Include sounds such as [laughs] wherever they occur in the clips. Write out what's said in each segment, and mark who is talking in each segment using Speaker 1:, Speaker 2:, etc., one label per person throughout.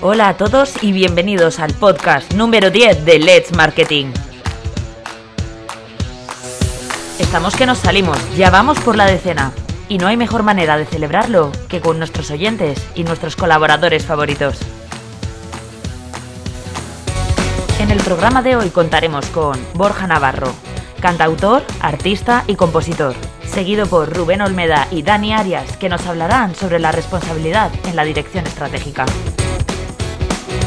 Speaker 1: Hola a todos y bienvenidos al podcast número 10 de Let's Marketing. Estamos que nos salimos, ya vamos por la decena. Y no hay mejor manera de celebrarlo que con nuestros oyentes y nuestros colaboradores favoritos. En el programa de hoy contaremos con Borja Navarro, cantautor, artista y compositor, seguido por Rubén Olmeda y Dani Arias, que nos hablarán sobre la responsabilidad en la dirección estratégica.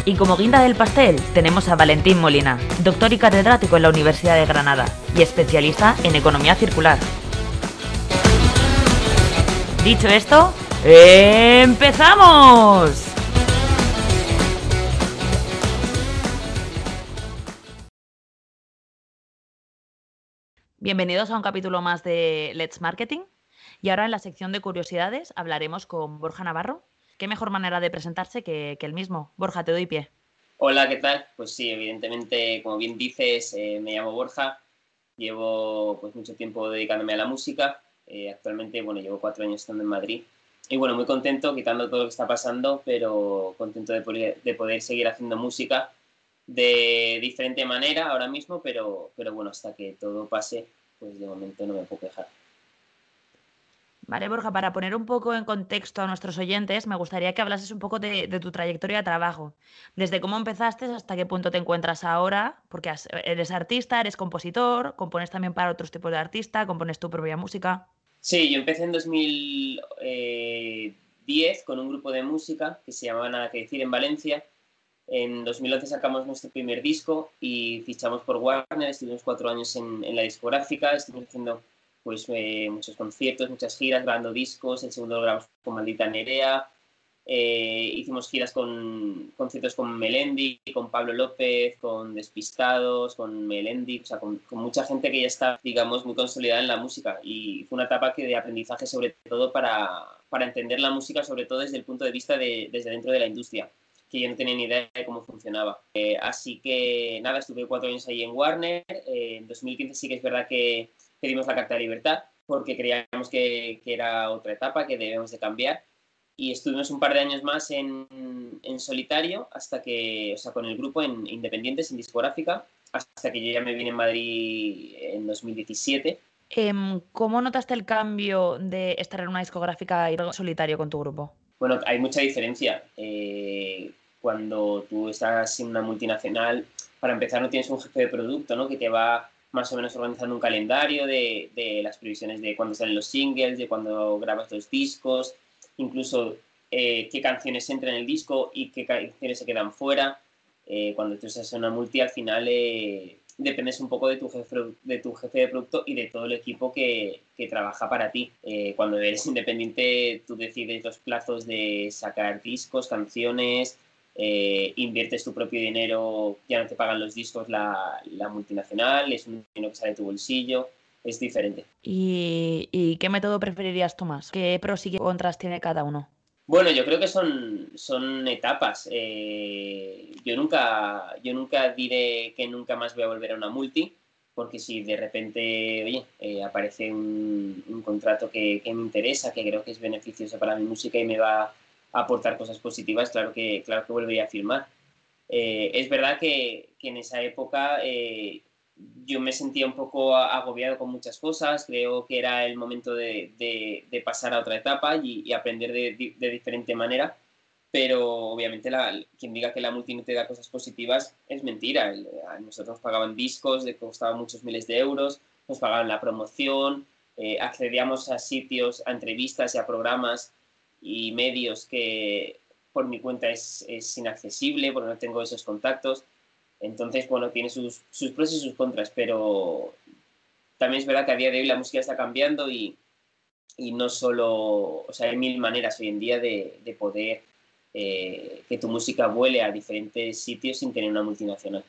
Speaker 1: Y como guinda del pastel tenemos a Valentín Molina, doctor y catedrático en la Universidad de Granada y especialista en economía circular. Dicho esto, ¡empezamos! Bienvenidos a un capítulo más de Let's Marketing. Y ahora en la sección de curiosidades hablaremos con Borja Navarro, qué mejor manera de presentarse que, el mismo. Borja, te doy pie.
Speaker 2: Hola, ¿qué tal? Pues sí, evidentemente, como bien dices, eh, me llamo Borja, llevo pues mucho tiempo dedicándome a la música, eh, actualmente, bueno, llevo cuatro años estando en Madrid y bueno, muy contento, quitando todo lo que está pasando, pero contento de poder, de poder seguir haciendo música de diferente manera ahora mismo, pero, pero bueno, hasta que todo pase, pues de momento no me puedo quejar.
Speaker 1: Vale, Borja, para poner un poco en contexto a nuestros oyentes, me gustaría que hablases un poco de, tu trayectoria de trabajo. Desde cómo empezaste hasta qué punto te encuentras ahora, porque eres artista, eres compositor, compones también para otros tipos de artista, compones tu propia música.
Speaker 2: Sí, yo empecé en 2010 con un grupo de música que se llamaba Nada que decir en Valencia. En 2011 sacamos nuestro primer disco y fichamos por Warner, estuvimos cuatro años en, en la discográfica, estuvimos haciendo pues eh, muchos conciertos, muchas giras, grabando discos, el segundo lo grabamos con Maldita Nerea, eh, hicimos giras con conciertos con Melendi, con Pablo López, con Despistados, con Melendi, o sea, con, mucha gente que ya está, digamos, muy consolidada en la música. Y fue una etapa que de aprendizaje sobre todo para, para entender la música, sobre todo desde el punto de vista de, desde dentro de la industria que yo no tenía ni idea de cómo funcionaba. Eh, así que nada, estuve cuatro años ahí en Warner. en 2015 sí que es verdad que pedimos la Carta de Libertad porque creíamos que, que, era otra etapa que debemos de cambiar y estuvimos un par de años más en, en, solitario hasta que, o sea, con el grupo en Independientes, en discográfica, hasta que yo ya me vine en Madrid en 2017.
Speaker 1: Em, ¿Cómo notaste el cambio de estar en una discográfica y solitario con tu grupo?
Speaker 2: Bueno, hay mucha diferencia. Eh, cuando tú estás en una multinacional, para empezar no tienes un jefe de producto, ¿no? Que te va más o menos organizando un calendario de, de las previsiones de cuándo salen los singles, de cuándo grabas los discos, incluso eh, qué canciones entran en el disco y qué canciones se quedan fuera. Eh, cuando tú estás una multi, al final eh, dependes un poco de tu, jefe, de tu jefe de producto y de todo el equipo que, que trabaja para ti. cuando eres [laughs] independiente, tú decides los plazos de sacar discos, canciones, eh, inviertes tu propio dinero, ya no te pagan los discos la, la, multinacional, es un dinero que sale de tu bolsillo, es diferente.
Speaker 1: ¿Y, ¿Y, qué método preferirías tú más? ¿Qué pros y qué contras tiene cada uno?
Speaker 2: Bueno, yo creo que son, son etapas. Eh, yo, nunca, yo nunca diré que nunca más voy a volver a una multi, porque si de repente oye, eh, aparece un, un contrato que, que, me interesa, que creo que es beneficioso para mi música y me va aportar cosas positivas, claro que, claro que volvería a firmar. Eh, es verdad que, que, en esa época eh, yo me sentía un poco agobiado con muchas cosas, creo que era el momento de, de, pasar a otra etapa y, aprender de, de, diferente manera, pero obviamente la, quien diga que la multi da cosas positivas es mentira. Nosotros nos pagaban discos de que costaban muchos miles de euros, nos pagaban la promoción, eh, accedíamos a sitios, a entrevistas y a programas y medios que por mi cuenta es, es inaccesible porque no tengo esos contactos. Entonces, bueno, tiene sus, sus, pros y sus contras, pero también es verdad que a día de hoy la música está cambiando y, y no solo, o sea, hay mil maneras hoy en día de, de poder eh, que tu música vuele a diferentes sitios sin tener una multinacional.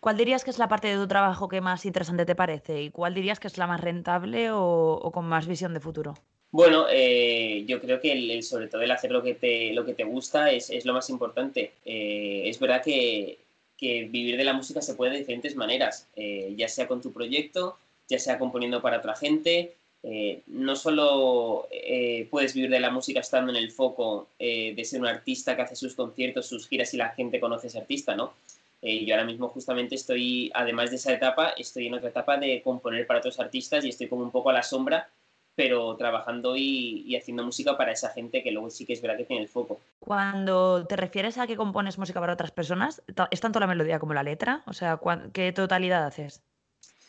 Speaker 1: ¿Cuál dirías que es la parte de tu trabajo que más interesante te parece? ¿Y cuál dirías que es la más rentable o, o con más visión de futuro?
Speaker 2: Bueno, eh, yo creo que el, sobre todo el hacer lo que te, lo que te gusta es, es lo más importante. Eh, es verdad que, que, vivir de la música se puede de diferentes maneras, eh, ya sea con tu proyecto, ya sea componiendo para otra gente, eh, no solo eh, puedes vivir de la música estando en el foco de ser un artista que hace sus conciertos, sus giras y la gente conoce ese artista, ¿no? yo ahora mismo justamente estoy, además de esa etapa, estoy en otra etapa de componer para otros artistas y estoy como un poco a la sombra pero trabajando y, haciendo música para esa gente que luego sí que es verdad que tiene el foco.
Speaker 1: Cuando te refieres a que compones música para otras personas, ¿es tanto la melodía como la letra? O sea, ¿qué totalidad haces?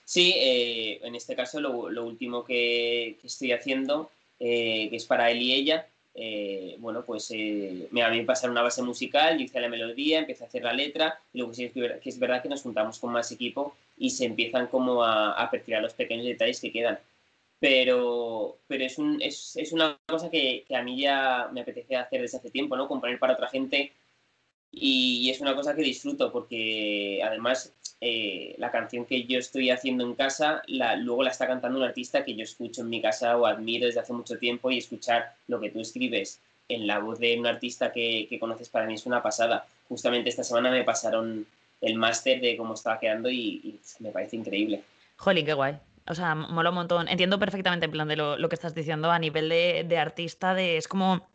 Speaker 2: Sí, eh, en este caso lo, último que, estoy haciendo, eh, que es para él y ella, eh, bueno, pues me, a mí me pasaron una base musical, yo hice la melodía, empecé a hacer la letra, y luego sí que es verdad que nos juntamos con más equipo y se empiezan como a, a perfilar los pequeños detalles que quedan pero, pero es, un, es, es una cosa que, que, a mí ya me apetece hacer desde hace tiempo, ¿no? Componer para otra gente y, es una cosa que disfruto porque además eh, la canción que yo estoy haciendo en casa la, luego la está cantando un artista que yo escucho en mi casa o admiro desde hace mucho tiempo y escuchar lo que tú escribes en la voz de un artista que, que conoces para mí es una pasada. Justamente esta semana me pasaron el máster de cómo estaba quedando y, y me parece increíble.
Speaker 1: Jolín, qué guay. O sea, mola un montón. Entiendo perfectamente en plan de lo, que estás diciendo a nivel de, artista, es como,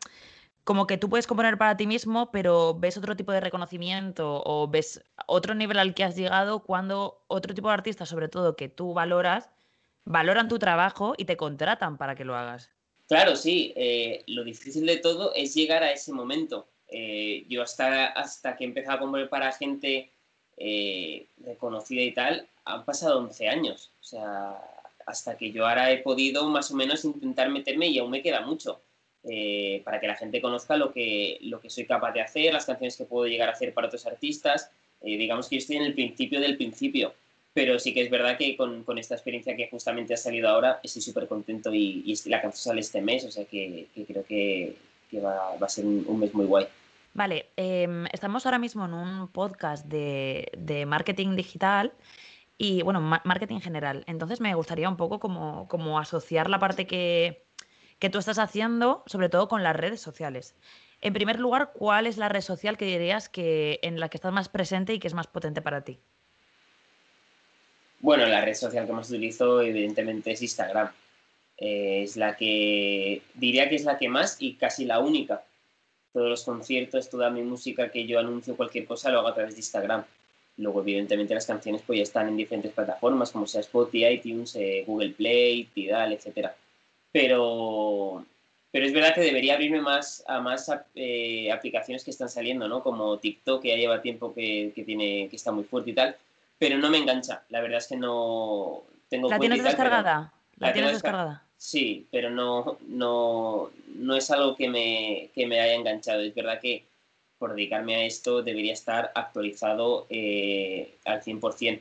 Speaker 1: como que tú puedes componer para ti mismo, pero ves otro tipo de reconocimiento o ves otro nivel al que has llegado cuando otro tipo de artistas, sobre todo que tú valoras, valoran tu trabajo y te contratan para que lo hagas.
Speaker 2: Claro, sí. Eh, lo difícil de todo es llegar a ese momento. Eh, yo hasta, hasta que empecé a componer para gente eh, reconocida y tal, han pasado 11 años. O sea, hasta que yo ahora he podido más o menos intentar meterme y aún me queda mucho. Eh, para que la gente conozca lo que, lo que soy capaz de hacer, las canciones que puedo llegar a hacer para otros artistas. Eh, digamos que yo estoy en el principio del principio, pero sí que es verdad que con, con esta experiencia que justamente ha salido ahora, estoy súper contento y, la canción sale este mes, o sea que, creo que, va, a ser un, un mes muy guay.
Speaker 1: Vale, eh, estamos ahora mismo en un podcast de, marketing digital y bueno, marketing general. Entonces me gustaría un poco como, como asociar la parte que, que, tú estás haciendo, sobre todo con las redes sociales. En primer lugar, ¿cuál es la red social que dirías que en la que estás más presente y que es más potente para ti?
Speaker 2: Bueno, la red social que más utilizo evidentemente es Instagram. Eh, es la que diría que es la que más y casi la única. Todos los conciertos, toda mi música que yo anuncio cualquier cosa lo hago a través de Instagram. Luego, evidentemente, las canciones pues ya están en diferentes plataformas, como sea Spotify, iTunes, eh, Google Play, Tidal, etc. Pero, pero es verdad que debería abrirme más a más eh, aplicaciones que están saliendo, ¿no? Como TikTok, que ya lleva tiempo que, que, tiene, que está muy fuerte y tal, pero no me engancha. La verdad es que no tengo
Speaker 1: ¿La tienes descargada? ¿La, tienes descargada?
Speaker 2: Sí, pero no, no, no es algo que me, que me haya enganchado. Es verdad que por dedicarme a esto debería estar actualizado eh, al 100%.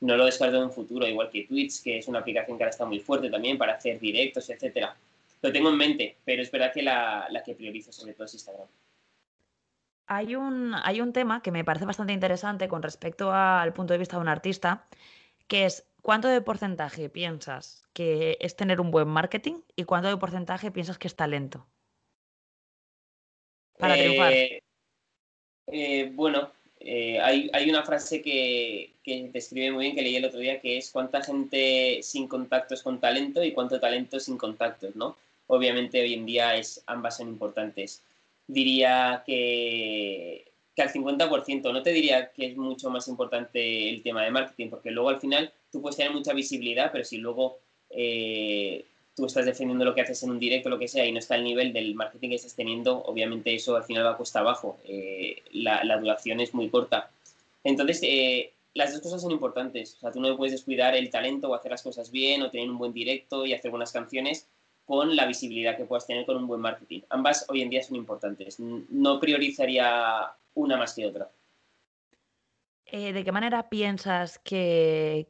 Speaker 2: No lo descarto en un futuro, igual que Twitch, que es una aplicación que ahora está muy fuerte también para hacer directos, etcétera. Lo tengo en mente, pero es verdad que la, que priorizo sobre todo es Instagram.
Speaker 1: Hay un, hay un tema que me parece bastante interesante con respecto al punto de vista de un artista, que es cuánto de porcentaje piensas que es tener un buen marketing y cuánto de porcentaje piensas que es talento para triunfar.
Speaker 2: Eh, eh, bueno, eh, hay, hay, una frase que, que, describe muy bien, que leí el otro día, que es cuánta gente sin contactos con talento y cuánto talento sin contactos, ¿no? Obviamente hoy en día es, ambas son importantes. Diría que, al 50%, no te diría que es mucho más importante el tema de marketing, porque luego al final tú puedes tener mucha visibilidad, pero si luego eh, tú estás defendiendo lo que haces en un directo, lo que sea, y no está al nivel del marketing que estás teniendo, obviamente eso al final va a costa abajo. Eh, la, la, duración es muy corta. Entonces, eh, las dos cosas son importantes. O sea, tú no puedes descuidar el talento o hacer las cosas bien o tener un buen directo y hacer buenas canciones con la visibilidad que puedas tener con un buen marketing. Ambas hoy en día son importantes. No priorizaría una más que otra.
Speaker 1: Eh, ¿De qué manera piensas que,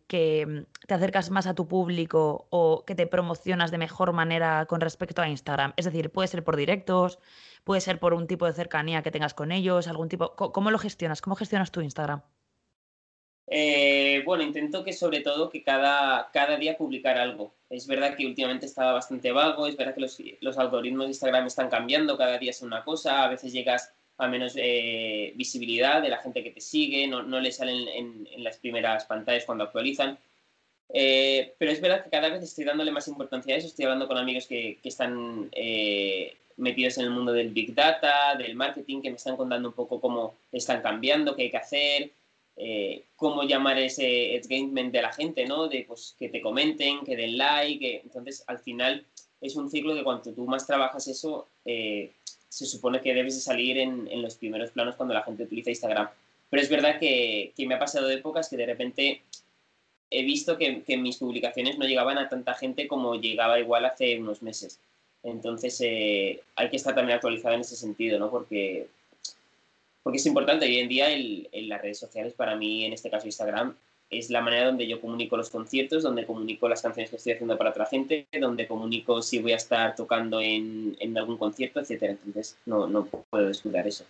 Speaker 1: mm, te acercas más a tu público o que te promocionas de mejor manera con respecto a Instagram? Es decir, puede ser por directos, puede ser por un tipo de cercanía que tengas con ellos, algún tipo. ¿Cómo lo gestionas? ¿Cómo gestionas tu Instagram?
Speaker 2: Eh, bueno, intento que sobre todo que cada, cada día publicar algo. Es verdad que últimamente estaba bastante vago, es verdad que los, los algoritmos de Instagram están cambiando, cada día es una cosa, a veces llegas a menos eh, visibilidad de la gente que te sigue, no, no le salen en, las primeras pantallas cuando actualizan. Eh, pero es verdad que cada vez estoy dándole más importancia a eso. Estoy hablando con amigos que, están eh, metidos en el mundo del Big Data, del marketing, que me están contando un poco cómo están cambiando, qué hay que hacer, eh, cómo llamar ese engagement de la gente, ¿no? De pues, que te comenten, que den like. Entonces, al final, es un ciclo que cuanto tú más trabajas eso, se supone que debes de salir en, los primeros planos cuando la gente utiliza Instagram. Pero es verdad que, me ha pasado épocas que de repente he visto que, mis publicaciones no llegaban a tanta gente como llegaba igual hace unos meses. Entonces eh, hay que estar también actualizado en ese sentido, ¿no? Porque, porque es importante. Hoy en día en las redes sociales, para mí, en este caso Instagram, es la manera donde yo comunico los conciertos, donde comunico las canciones que estoy haciendo para otra gente, donde comunico si voy a estar tocando en, en algún concierto, etcétera. Entonces no, no puedo descuidar eso.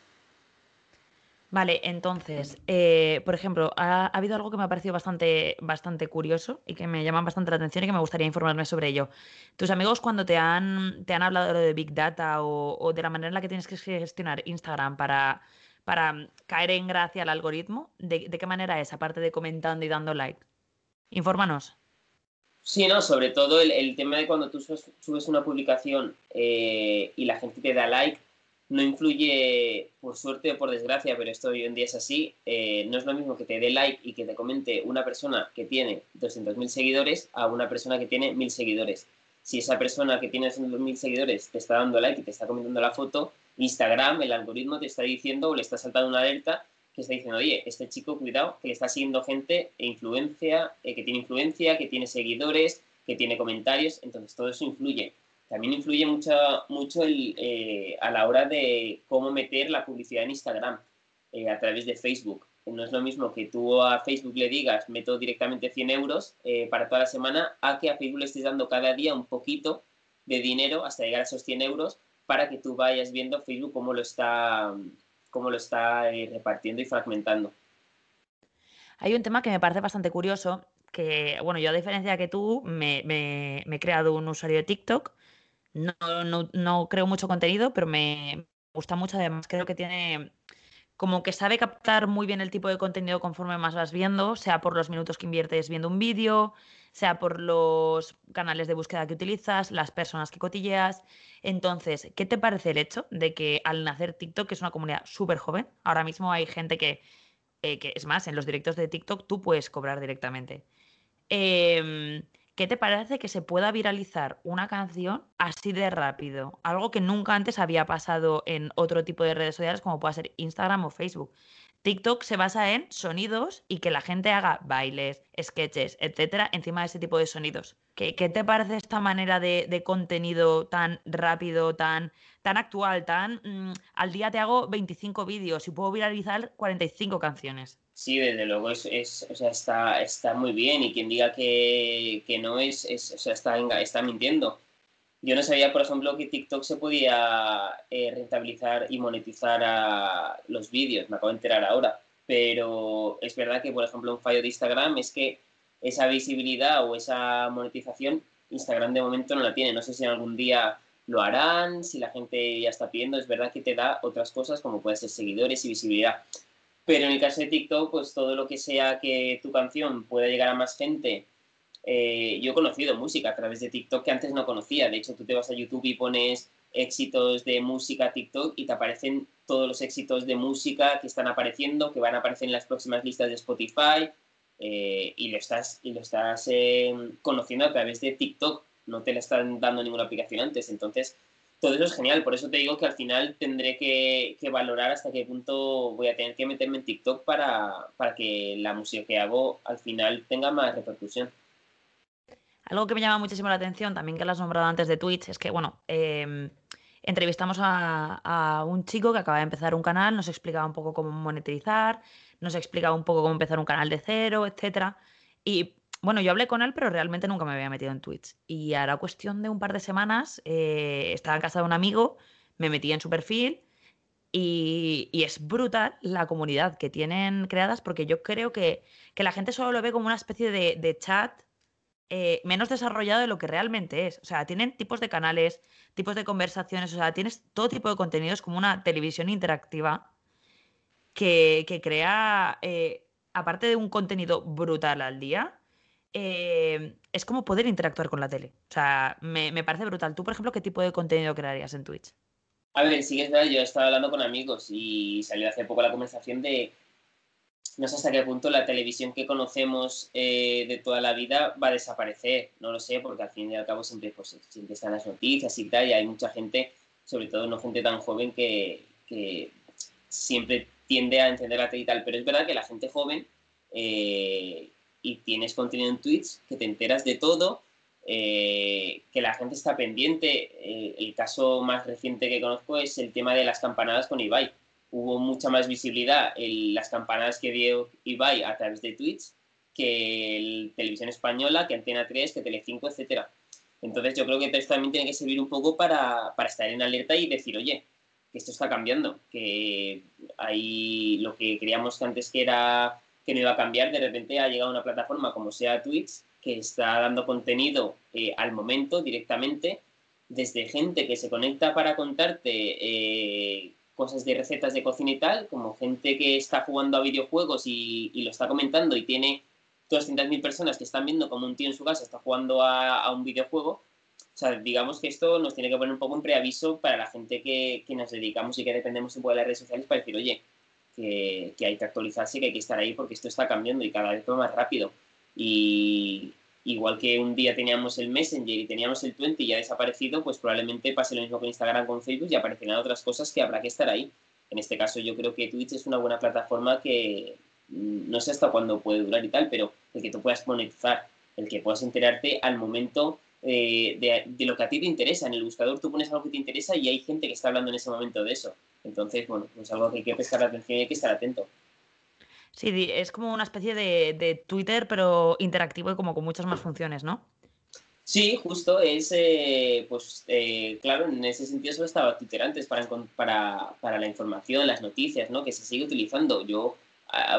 Speaker 1: Vale, entonces, eh, por ejemplo, ha, habido algo que me ha parecido bastante, bastante curioso y que me llama bastante la atención y que me gustaría informarme sobre ello. Tus amigos cuando te han, te han hablado de Big Data o, de la manera en la que tienes que gestionar Instagram para, para caer en gracia al algoritmo, ¿de, qué manera es, aparte de comentando y dando like? Infórmanos.
Speaker 2: Sí, no, sobre todo el, tema de cuando tú subes, una publicación eh, y la gente te da like, no influye, por suerte o por desgracia, pero esto hoy en día es así, eh, no es lo mismo que te dé like y que te comente una persona que tiene 200.000 seguidores a una persona que tiene 1.000 seguidores. Si esa persona que tiene 200.000 seguidores te está dando like y te está comentando la foto, Instagram, el algoritmo te está diciendo o le está saltando una alerta que está diciendo, oye, este chico, cuidado, que le está siguiendo gente e influencia, eh, que tiene influencia, que tiene seguidores, que tiene comentarios, entonces todo eso influye también influye mucho, mucho eh, a la hora de cómo meter la publicidad en Instagram eh, a través de Facebook. No es lo mismo que tú a Facebook le digas, meto directamente 100 euros eh, para toda la semana, a que a Facebook le estés dando cada día un poquito de dinero hasta llegar a esos 100 euros para que tú vayas viendo Facebook cómo lo está, cómo lo está repartiendo y fragmentando.
Speaker 1: Hay un tema que me parece bastante curioso, que, bueno, yo a diferencia que tú, me, me he creado un usuario de TikTok no, no, no creo mucho contenido, pero me gusta mucho. Además, creo que tiene como que sabe captar muy bien el tipo de contenido conforme más vas viendo, sea por los minutos que inviertes viendo un vídeo, sea por los canales de búsqueda que utilizas, las personas que cotilleas. Entonces, ¿qué te parece el hecho de que al nacer TikTok, que es una comunidad súper joven, ahora mismo hay gente que, eh, que, es más, en los directos de TikTok tú puedes cobrar directamente? Eh, ¿Qué te parece que se pueda viralizar una canción así de rápido? Algo que nunca antes había pasado en otro tipo de redes sociales como pueda ser Instagram o Facebook. TikTok se basa en sonidos y que la gente haga bailes, sketches, etcétera, encima de ese tipo de sonidos. ¿Qué, te parece esta manera de, contenido tan rápido, tan, tan actual, tan mm, al día te hago 25 vídeos y puedo viralizar 45 canciones?
Speaker 2: Sí, desde luego es, o sea, está, está muy bien y quien diga que, que no es, es, o sea, está, está mintiendo. Yo no sabía, por ejemplo, que TikTok se podía eh, rentabilizar y monetizar a los vídeos, me acabo de enterar ahora, pero es verdad que, por ejemplo, un fallo de Instagram es que esa visibilidad o esa monetización Instagram de momento no la tiene. No sé si algún día lo harán, si la gente ya está pidiendo, es verdad que te da otras cosas como puede ser seguidores y visibilidad. Pero en el caso de TikTok, pues todo lo que sea que tu canción pueda llegar a más gente. Eh, yo he conocido música a través de TikTok que antes no conocía. De hecho, tú te vas a YouTube y pones éxitos de música TikTok y te aparecen todos los éxitos de música que están apareciendo, que van a aparecer en las próximas listas de Spotify. Eh, y lo estás, y lo estás eh, conociendo a través de TikTok. No te la están dando ninguna aplicación antes. Entonces, todo eso es genial. Por eso te digo que al final tendré que, valorar hasta qué punto voy a tener que meterme en TikTok para, que la música que hago al final tenga más repercusión.
Speaker 1: Algo que me llama muchísimo la atención, también que lo has nombrado antes de Twitch, es que, bueno, em, entrevistamos a, a, un chico que acaba de empezar un canal, nos explicaba un poco cómo monetizar, nos explicaba un poco cómo empezar un canal de cero, etcétera. Y bueno, yo hablé con él, pero realmente nunca me había metido en Twitch. Y a la cuestión de un par de semanas, eh, estaba en casa de un amigo, me metí en su perfil y, es brutal la comunidad que tienen creadas porque yo creo que, la gente solo lo ve como una especie de, chat eh, menos desarrollado de lo que realmente es. O sea, tienen tipos de canales, tipos de conversaciones, o sea, tienes todo tipo de contenidos como una televisión interactiva que, crea, eh, aparte de un contenido brutal al día, eh, es como poder interactuar con la tele. O sea, me, parece brutal. Tú, por ejemplo, ¿qué tipo de contenido crearías en Twitch?
Speaker 2: A ver, sí que es verdad, yo he estado hablando con amigos y salió hace poco la conversación de no sé hasta qué punto la televisión que conocemos eh, de toda la vida va a desaparecer. No lo sé, porque al fin y al cabo siempre, pues, siempre están las noticias y tal, y hay mucha gente, sobre todo no gente tan joven, que, siempre tiende a encender la tele y tal. Pero es verdad que la gente joven eh, y tienes contenido en Twitch, que te enteras de todo, eh, que la gente está pendiente. el caso más reciente que conozco es el tema de las campanadas con Ibai hubo mucha más visibilidad en las campanadas que dio Ibai a través de Twitch que el Televisión Española, que Antena 3, que Telecinco, etc. Entonces yo creo que esto también tiene que servir un poco para, para estar en alerta y decir, oye, que esto está cambiando, que hay lo que creíamos que antes que era que no iba a cambiar, de repente ha llegado una plataforma como sea Twitch, que está dando contenido eh, al momento directamente, desde gente que se conecta para contarte eh, cosas de recetas de cocina y tal, como gente que está jugando a videojuegos y, lo está comentando y tiene 200.000 personas que están viendo como un tío en su casa está jugando a, un videojuego. O sea, digamos que esto nos tiene que poner un poco en preaviso para la gente que, nos dedicamos y que dependemos un poco de las redes sociales para decir, oye, que, que, hay que actualizarse, que hay que estar ahí porque esto está cambiando y cada vez va más rápido. Y, igual que un día teníamos el Messenger y teníamos el Twenty y ya ha desaparecido, pues probablemente pase lo mismo con Instagram, con Facebook y aparecerán otras cosas que habrá que estar ahí. En este caso yo creo que Twitch es una buena plataforma que mm, no sé hasta cuándo puede durar y tal, pero el que tú puedas monetizar, el que puedas enterarte al momento eh, de, de, lo que a ti te interesa. En el buscador tú pones algo que te interesa y hay gente que está hablando en ese momento de eso. Entonces, bueno, es pues algo que hay que prestar atención y hay que estar atento.
Speaker 1: Sí, es como una especie de, Twitter, pero interactivo y como con muchas más funciones, ¿no?
Speaker 2: Sí, justo, es, eh, pues eh, claro, en ese sentido solo estaba Twitter antes para, para, para, la información, las noticias, ¿no? Que se sigue utilizando. Yo,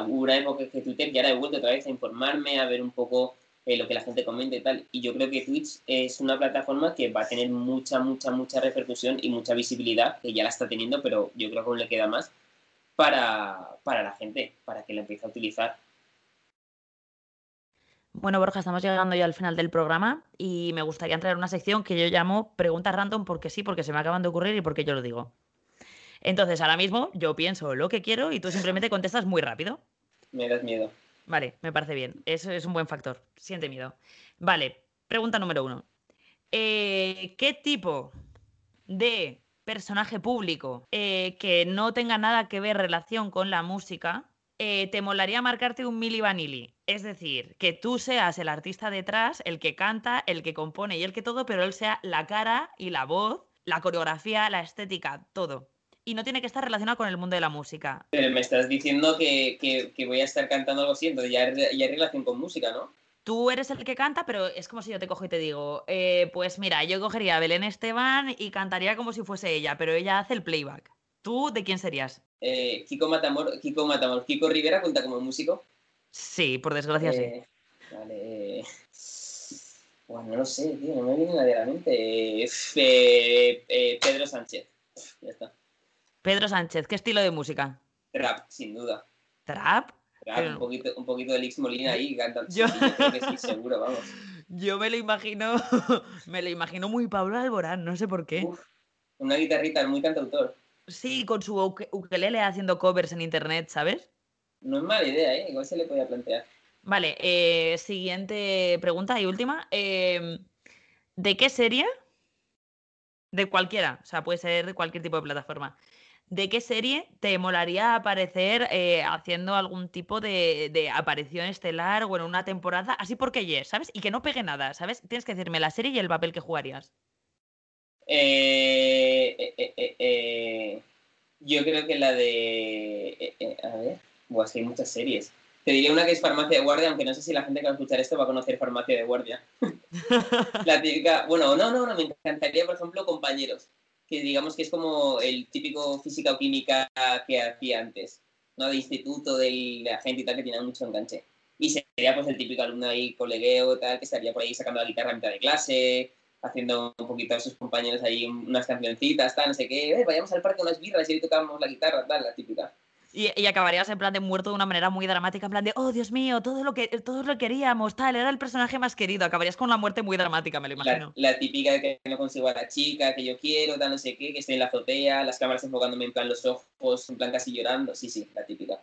Speaker 2: hubo una época que Twitter ya era he vuelto otra vez a informarme, a ver un poco eh, lo que la gente comenta y tal. Y yo creo que Twitch es una plataforma que va a tener mucha, mucha, mucha repercusión y mucha visibilidad, que ya la está teniendo, pero yo creo que aún le queda más para, la gente, para que la empiece a utilizar.
Speaker 1: Bueno, Borja, estamos llegando ya al final del programa y me gustaría entrar en una sección que yo llamo preguntas random porque sí, porque se me acaban de ocurrir y porque yo lo digo. Entonces, ahora mismo yo pienso lo que quiero y tú simplemente contestas muy rápido.
Speaker 2: Me das miedo.
Speaker 1: Vale, me parece bien. Eso es un buen factor. Siente miedo. Vale, pregunta número uno. Eh, ¿Qué tipo de personaje público eh, que no tenga nada que ver relación con la música, eh, te molaría marcarte un Mili Vanilli. Es decir, que tú seas el artista detrás, el que canta, el que compone y el que todo, pero él sea la cara y la voz, la coreografía, la estética, todo. Y no tiene que estar relacionado con el mundo de la música.
Speaker 2: Pero me estás diciendo que, voy a estar cantando algo así, entonces ya, ya hay relación con música, ¿no?
Speaker 1: tú eres el que canta, pero es como si yo te cojo y te digo, eh, pues mira, yo cogería a Belén Esteban y cantaría como si fuese ella, pero ella hace el playback. ¿Tú de quién serías?
Speaker 2: Eh, Kiko Matamor, Kiko Matamor. ¿Kiko Rivera cuenta como músico?
Speaker 1: Sí, por desgracia sí.
Speaker 2: Eh, vale. Bueno, no lo sé, tío, no me viene nadie a la mente. Pedro Sánchez. Ya está.
Speaker 1: Pedro Sánchez, ¿qué estilo de música?
Speaker 2: Trap, sin duda.
Speaker 1: ¿Trap?
Speaker 2: un, poquito, un poquito de Lix Molina ahí cantando. Yo... creo que sí, [laughs] seguro, vamos.
Speaker 1: Yo me lo imagino, [laughs] me lo imagino muy Pablo Alborán, no sé por qué.
Speaker 2: una guitarrita, muy cantautor.
Speaker 1: Sí, con su ukelele haciendo covers en internet, ¿sabes?
Speaker 2: No es mala idea, ¿eh? Igual se le podía plantear.
Speaker 1: Vale, eh, siguiente pregunta y última. Em, ¿De qué serie? De cualquiera, o sea, puede ser de cualquier tipo de plataforma. ¿De qué serie te molaría aparecer eh, haciendo algún tipo de, aparición estelar o en una temporada? Así porque yes, ¿sabes? Y que no pegue nada, ¿sabes? Tienes que decirme la serie y el papel que jugarías.
Speaker 2: Eh, eh, yo creo que la de... a ver, Buah, hay muchas series. Te diría una que es Farmacia de Guardia, aunque no sé si la gente que va a escuchar esto va a conocer Farmacia de Guardia. [laughs] la típica... Bueno, no, no, no, me encantaría, por ejemplo, Compañeros que digamos que es como el típico física o química que hacía antes, ¿no? De instituto, de la gente y tal, que tiene mucho enganche. Y sería pues el típico alumno ahí, colegueo, tal, que estaría por ahí sacando la guitarra a mitad de clase, haciendo un poquito a sus compañeros ahí unas cancioncitas, tal, no sé qué, eh, vayamos al parque unas birras y ahí tocamos la guitarra, tal, la típica.
Speaker 1: Y, acabarías en plan de muerto de una manera muy dramática, en plan de, oh Dios mío, todo lo que todos lo queríamos, tal, era el personaje más querido. Acabarías con una muerte muy dramática, me lo imagino.
Speaker 2: La, típica de que no consigo a la chica, que yo quiero, tal, no sé qué, que estoy en la azotea, las cámaras enfocándome en plan los ojos, en plan casi llorando. Sí, sí, la típica.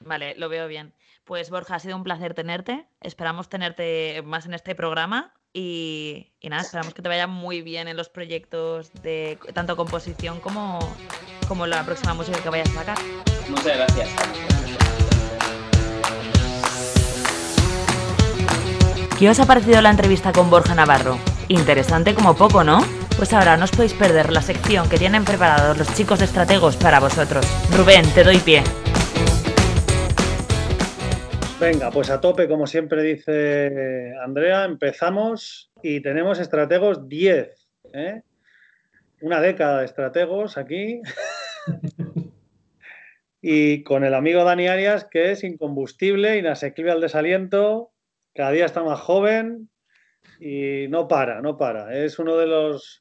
Speaker 1: Vale, lo veo bien. Pues Borja, ha sido un placer tenerte. Esperamos tenerte más en este programa. Y, y nada, esperamos que te vaya muy bien en los proyectos de tanto composición como, como la próxima música que vayas a sacar.
Speaker 2: Muchas gracias.
Speaker 1: ¿Qué os ha parecido la entrevista con Borja Navarro? Interesante como poco, ¿no? Pues ahora no os podéis perder la sección que tienen preparados los chicos de estrategos para vosotros. Rubén, te doy pie.
Speaker 3: Venga, pues a tope, como siempre dice Andrea, empezamos y tenemos estrategos 10. ¿eh? Una década de estrategos aquí. [laughs] y con el amigo Dani Arias, que es incombustible, inasequible al desaliento, cada día está más joven y no para, no para. Es uno de los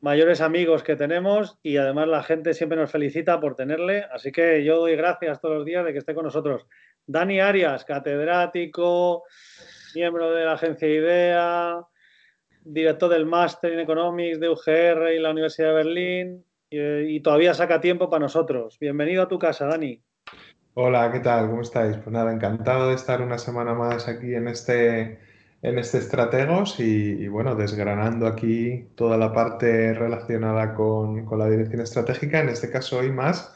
Speaker 3: mayores amigos que tenemos y además la gente siempre nos felicita por tenerle, así que yo doy gracias todos los días de que esté con nosotros. Dani Arias, catedrático, miembro de la agencia IDEA, director del máster en Economics de UGR y la Universidad de Berlín, y, todavía saca tiempo para nosotros. Bienvenido a tu casa, Dani.
Speaker 4: Hola, ¿qué tal? ¿Cómo estáis? Pues nada, encantado de estar una semana más aquí en este, en este Estrategos y, bueno, desgranando aquí toda la parte relacionada con, la dirección estratégica, en este caso hoy más,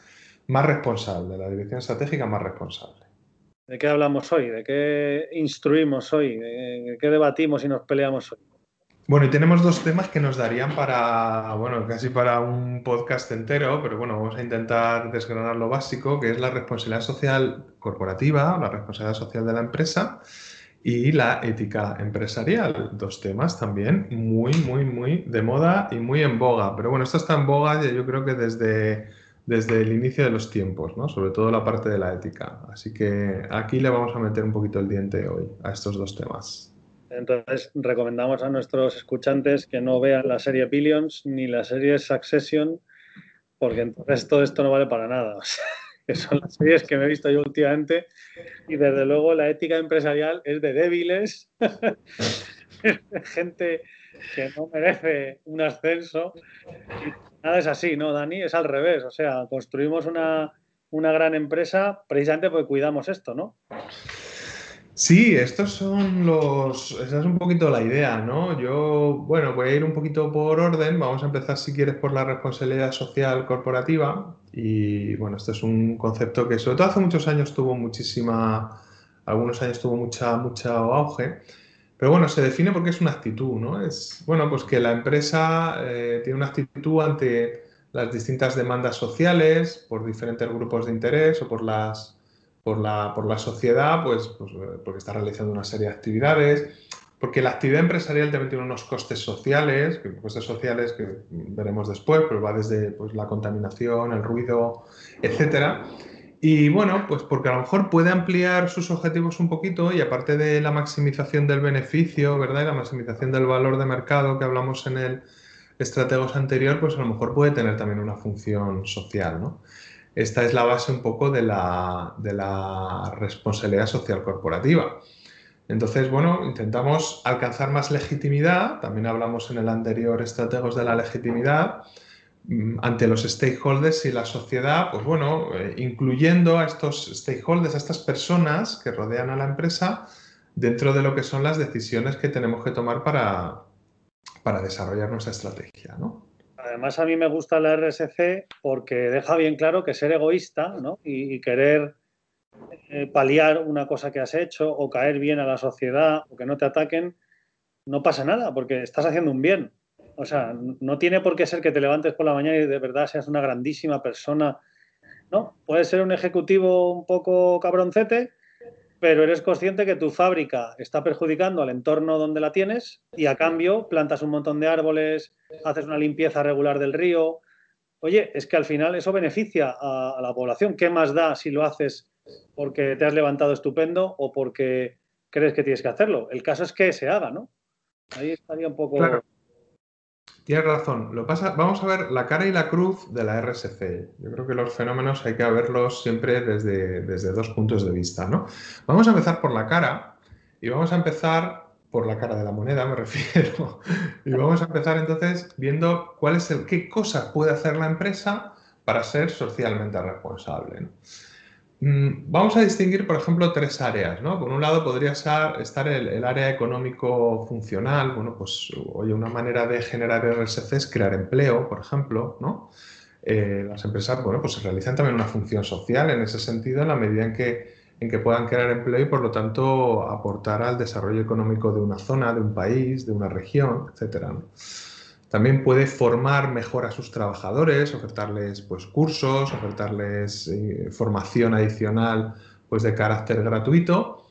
Speaker 4: más responsable, la dirección estratégica más responsable.
Speaker 3: ¿De qué hablamos hoy? ¿De qué instruimos hoy? ¿De qué debatimos y nos peleamos hoy?
Speaker 4: Bueno, y tenemos dos temas que nos darían para, bueno, casi para un podcast entero, pero bueno, vamos a intentar desgranar lo básico, que es la responsabilidad social corporativa, la responsabilidad social de la empresa y la ética empresarial. Dos temas también muy, muy, muy de moda y muy en boga. Pero bueno, esto está en boga yo creo que desde, desde el inicio de los tiempos, ¿no? Sobre todo la parte de la ética. Así que aquí le vamos a meter un poquito el diente hoy a estos dos temas.
Speaker 3: Entonces, recomendamos a nuestros escuchantes que no vean la serie Billions ni la serie Succession, porque entonces todo esto no vale para nada. [laughs] que son las series que me he visto yo últimamente. Y desde luego la ética empresarial es de débiles, [laughs] gente que no merece un ascenso. nada es así, ¿no, Dani? Es al revés. O sea, construimos una, una gran empresa precisamente porque cuidamos esto, ¿no?
Speaker 4: Sí, estos son los. Esa es un poquito la idea, ¿no? Yo, bueno, voy a ir un poquito por orden. Vamos a empezar, si quieres, por la responsabilidad social corporativa. Y bueno, este es un concepto que, sobre todo hace muchos años, tuvo muchísima. Algunos años tuvo mucha, mucho auge. Pero bueno, se define porque es una actitud, ¿no? Es, bueno, pues que la empresa eh, tiene una actitud ante las distintas demandas sociales, por diferentes grupos de interés o por las por la, por la sociedad, pues, pues, eh, porque está realizando una serie de actividades, porque la actividad empresarial también tiene unos costes sociales, costes sociales que veremos después, pero va desde pues, la contaminación, el ruido, etcétera. Y bueno, pues porque a lo mejor puede ampliar sus objetivos un poquito y aparte de la maximización del beneficio, ¿verdad? Y la maximización del valor de mercado que hablamos en el estrategos anterior, pues a lo mejor puede tener también una función social, ¿no? Esta es la base un poco de la, responsabilidad social corporativa. Entonces, bueno, intentamos alcanzar más legitimidad, también hablamos en el anterior estrategos de la legitimidad, mm, ante los stakeholders y la sociedad, pues bueno, eh, incluyendo a estos stakeholders, a estas personas que rodean a la empresa, dentro de lo que son las decisiones que tenemos que tomar para, para desarrollar nuestra estrategia, ¿no?
Speaker 3: Además, a mí me gusta la RSC porque deja bien claro que ser egoísta y, querer eh, paliar una cosa que has hecho o caer bien a la sociedad o que no te ataquen, no pasa nada porque estás haciendo un bien. O sea, no tiene por qué ser que te levantes por la mañana y de verdad seas una grandísima persona. No, puedes ser un ejecutivo un poco cabroncete pero eres consciente que tu fábrica está perjudicando al entorno donde la tienes y a cambio plantas un montón de árboles, haces una limpieza regular del río. Oye, es que al final eso beneficia a, la población. ¿Qué más da si lo haces porque te has levantado estupendo o porque crees que tienes que hacerlo? El caso es que se haga, ¿no? Ahí estaría un poco...
Speaker 4: tienes razón. Lo pasa, vamos a ver la cara y la cruz de la RSC. Yo creo que los fenómenos hay que verlos siempre desde, desde dos puntos de vista, ¿no? Vamos a empezar por la cara y vamos a empezar por la cara de la moneda, me [laughs] refiero. y vamos a empezar entonces viendo cuál es el, qué cosas puede hacer la empresa para ser socialmente responsable. Vamos a distinguir, por ejemplo, tres áreas. ¿no? Por un lado podría estar el, área económico funcional. Bueno, pues oye, una manera de generar RSC es crear empleo, por ejemplo. ¿no? Eh, las empresas bueno, pues realizan también una función social en ese sentido, en la medida en que, en que puedan crear empleo y por lo tanto aportar al desarrollo económico de una zona, de un país, de una región, etc. También puede formar mejor a sus trabajadores, ofertarles pues, cursos, ofertarles eh, formación adicional pues, de carácter gratuito.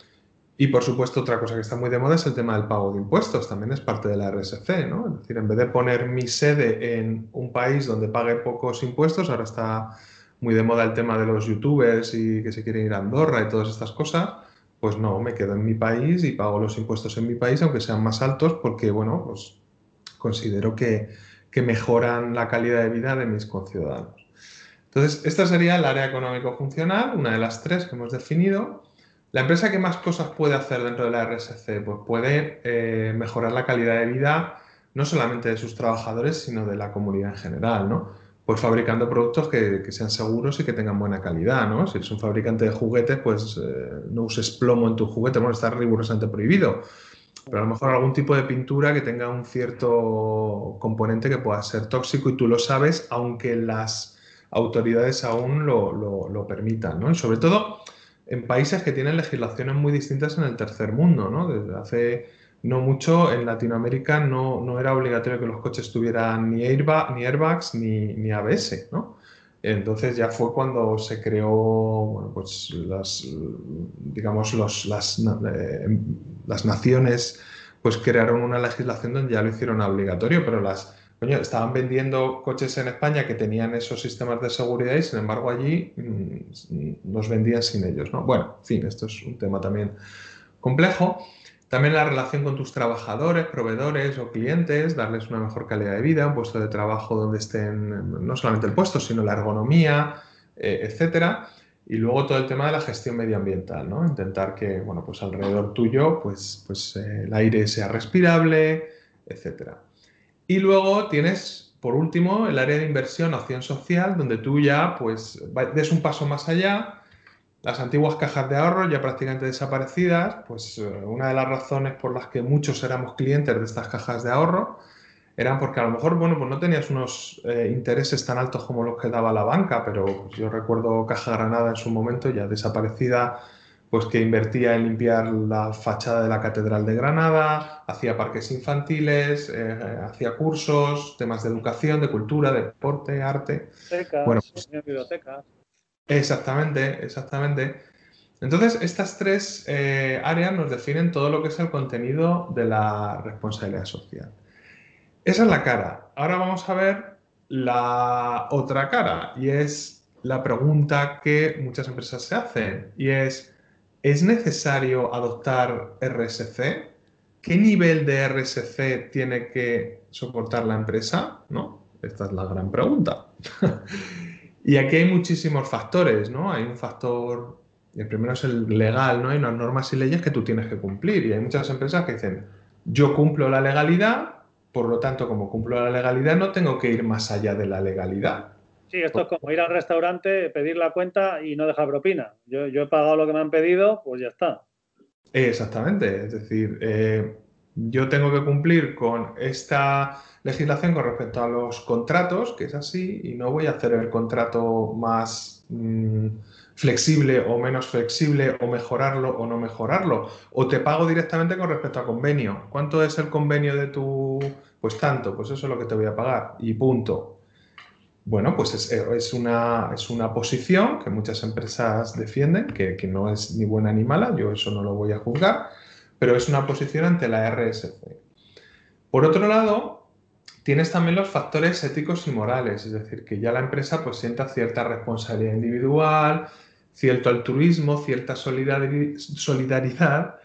Speaker 4: Y por supuesto, otra cosa que está muy de moda es el tema del pago de impuestos, también es parte de la RSC, ¿no? Es decir, en vez de poner mi sede en un país donde pague pocos impuestos, ahora está muy de moda el tema de los youtubers y que se quieren ir a Andorra y todas estas cosas, pues no, me quedo en mi país y pago los impuestos en mi país, aunque sean más altos, porque, bueno, pues considero que, mejoran la calidad de vida de mis conciudadanos. Entonces, esta sería el área económico-funcional, una de las tres que hemos definido. La empresa que más cosas puede hacer dentro de la RSC, pues puede eh, mejorar la calidad de vida no solamente de sus trabajadores, sino de la comunidad en general, ¿no? Pues fabricando productos que, sean seguros y que tengan buena calidad, ¿no? Si eres un fabricante de juguetes, pues eh, no uses plomo en tu juguete, bueno, está rigurosamente prohibido pero a lo mejor algún tipo de pintura que tenga un cierto componente que pueda ser tóxico y tú lo sabes, aunque las autoridades aún lo, permitan, ¿no? Y sobre todo en países que tienen legislaciones muy distintas en el tercer mundo, ¿no? Desde hace no mucho en Latinoamérica no, era obligatorio que los coches tuvieran ni, ni airbags ni, ni ABS, ¿no? Entonces ya fue cuando se creó, bueno, pues las, digamos, los, las, eh, las naciones pues crearon una legislación donde ya lo hicieron obligatorio, pero las, coño, estaban vendiendo coches en España que tenían esos sistemas de seguridad y sin embargo allí mm, los vendían sin ellos, ¿no? Bueno, en fin, esto es un tema también complejo. También la relación con tus trabajadores, proveedores o clientes, darles una mejor calidad de vida, un puesto de trabajo donde estén no solamente el puesto, sino la ergonomía, eh, etcétera. Y luego todo el tema de la gestión medioambiental, ¿no? Intentar que, bueno, pues alrededor tuyo, pues, pues eh, el aire sea respirable, etcétera. Y luego tienes, por último, el área de inversión, acción social, donde tú ya, pues, des un paso más allá las antiguas cajas de ahorro ya prácticamente desaparecidas, pues eh, una de las razones por las que muchos éramos clientes de estas cajas de ahorro eran porque a lo mejor, bueno, pues no tenías unos eh, intereses tan altos como los que daba la banca, pero pues, yo recuerdo Caja Granada en su momento ya desaparecida, pues que invertía en limpiar la fachada de la Catedral de Granada, hacía parques infantiles, eh, hacía cursos, temas de educación, de cultura, de deporte, arte.
Speaker 3: bueno, pues, bibliotecas.
Speaker 4: Exactamente, exactamente. Entonces, estas tres eh, áreas nos definen todo lo que es el contenido de la responsabilidad social. Esa es la cara. Ahora vamos a ver la otra cara y es la pregunta que muchas empresas se hacen y es, ¿es necesario adoptar RSC? ¿Qué nivel de RSC tiene que soportar la empresa? ¿No? Esta es la gran pregunta. [laughs] Y aquí hay muchísimos factores, ¿no? Hay un factor, el primero es el legal, ¿no? Hay unas normas y leyes que tú tienes que cumplir. Y hay muchas empresas que dicen, yo cumplo la legalidad, por lo tanto, como cumplo la legalidad, no tengo que ir más allá de la legalidad.
Speaker 3: Sí, esto es como ir al restaurante, pedir la cuenta y no dejar propina. Yo, he pagado lo que me han pedido, pues ya está.
Speaker 4: Exactamente, es decir, eh, yo tengo que cumplir con esta legislación con respecto a los contratos, que es así, y no voy a hacer el contrato más mm, flexible o menos flexible, o mejorarlo o no mejorarlo. O te pago directamente con respecto a convenio. ¿Cuánto es el convenio de tu...? Pues tanto, pues eso es lo que te voy a pagar. Y punto. Bueno, pues es, una, es una posición que muchas empresas defienden, que, que no es ni buena ni mala, yo eso no lo voy a juzgar, pero es una posición ante la RSC. Por otro lado, Tienes también los factores éticos y morales, es decir, que ya la empresa pues sienta cierta responsabilidad individual, cierto altruismo, cierta solidaridad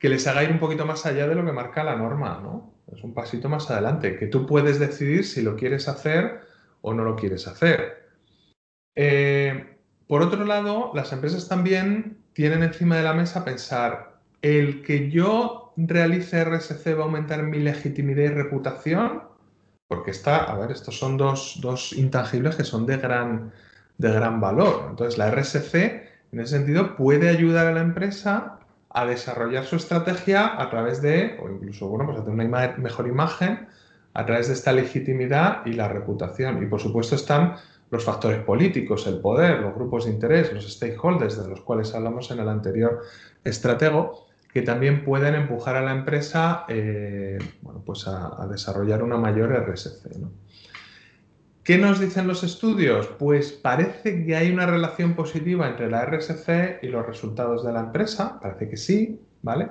Speaker 4: que les haga ir un poquito más allá de lo que marca la norma, ¿no? Es un pasito más adelante, que tú puedes decidir si lo quieres hacer o no lo quieres hacer. Eh, por otro lado, las empresas también tienen encima de la mesa pensar, el que yo realice RSC va a aumentar mi legitimidad y reputación, porque está, a ver, estos son dos, dos intangibles que son de gran, de gran valor. Entonces, la RSC, en ese sentido, puede ayudar a la empresa a desarrollar su estrategia a través de, o incluso, bueno, pues a tener una mejor imagen a través de esta legitimidad y la reputación. Y por supuesto están los factores políticos, el poder, los grupos de interés, los stakeholders de los cuales hablamos en el anterior estratego, que también pueden empujar a la empresa eh, bueno, pues a, desarrollar una mayor RSC. ¿Qué nos dicen los estudios? Pues parece que hay una relación positiva entre la RSC y los resultados de la empresa, parece que sí, ¿vale?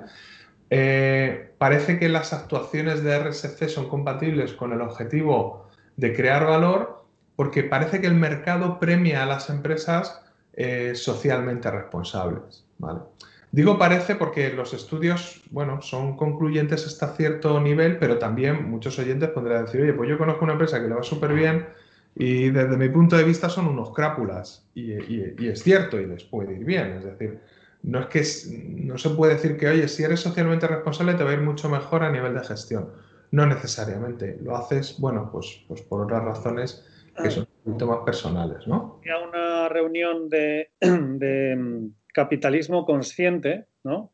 Speaker 4: Eh, parece que las actuaciones de RSC son compatibles con el objetivo de crear valor porque parece que el mercado premia a las empresas eh, socialmente responsables, ¿vale? Digo parece porque los estudios, bueno, son concluyentes hasta cierto nivel, pero también muchos oyentes podrían decir, oye, pues yo conozco una empresa que le va súper bien, y desde mi punto de vista son unos crápulas. Y, es cierto, y les puede ir bien. Es decir, no es que no se puede decir que, oye, si eres socialmente responsable te va a ir mucho mejor a nivel de gestión. No necesariamente. Lo haces, bueno, pues, pues por otras razones que son un poquito más personales, ¿no?
Speaker 3: Había una reunión de, [clears throat] capitalismo consciente, ¿no?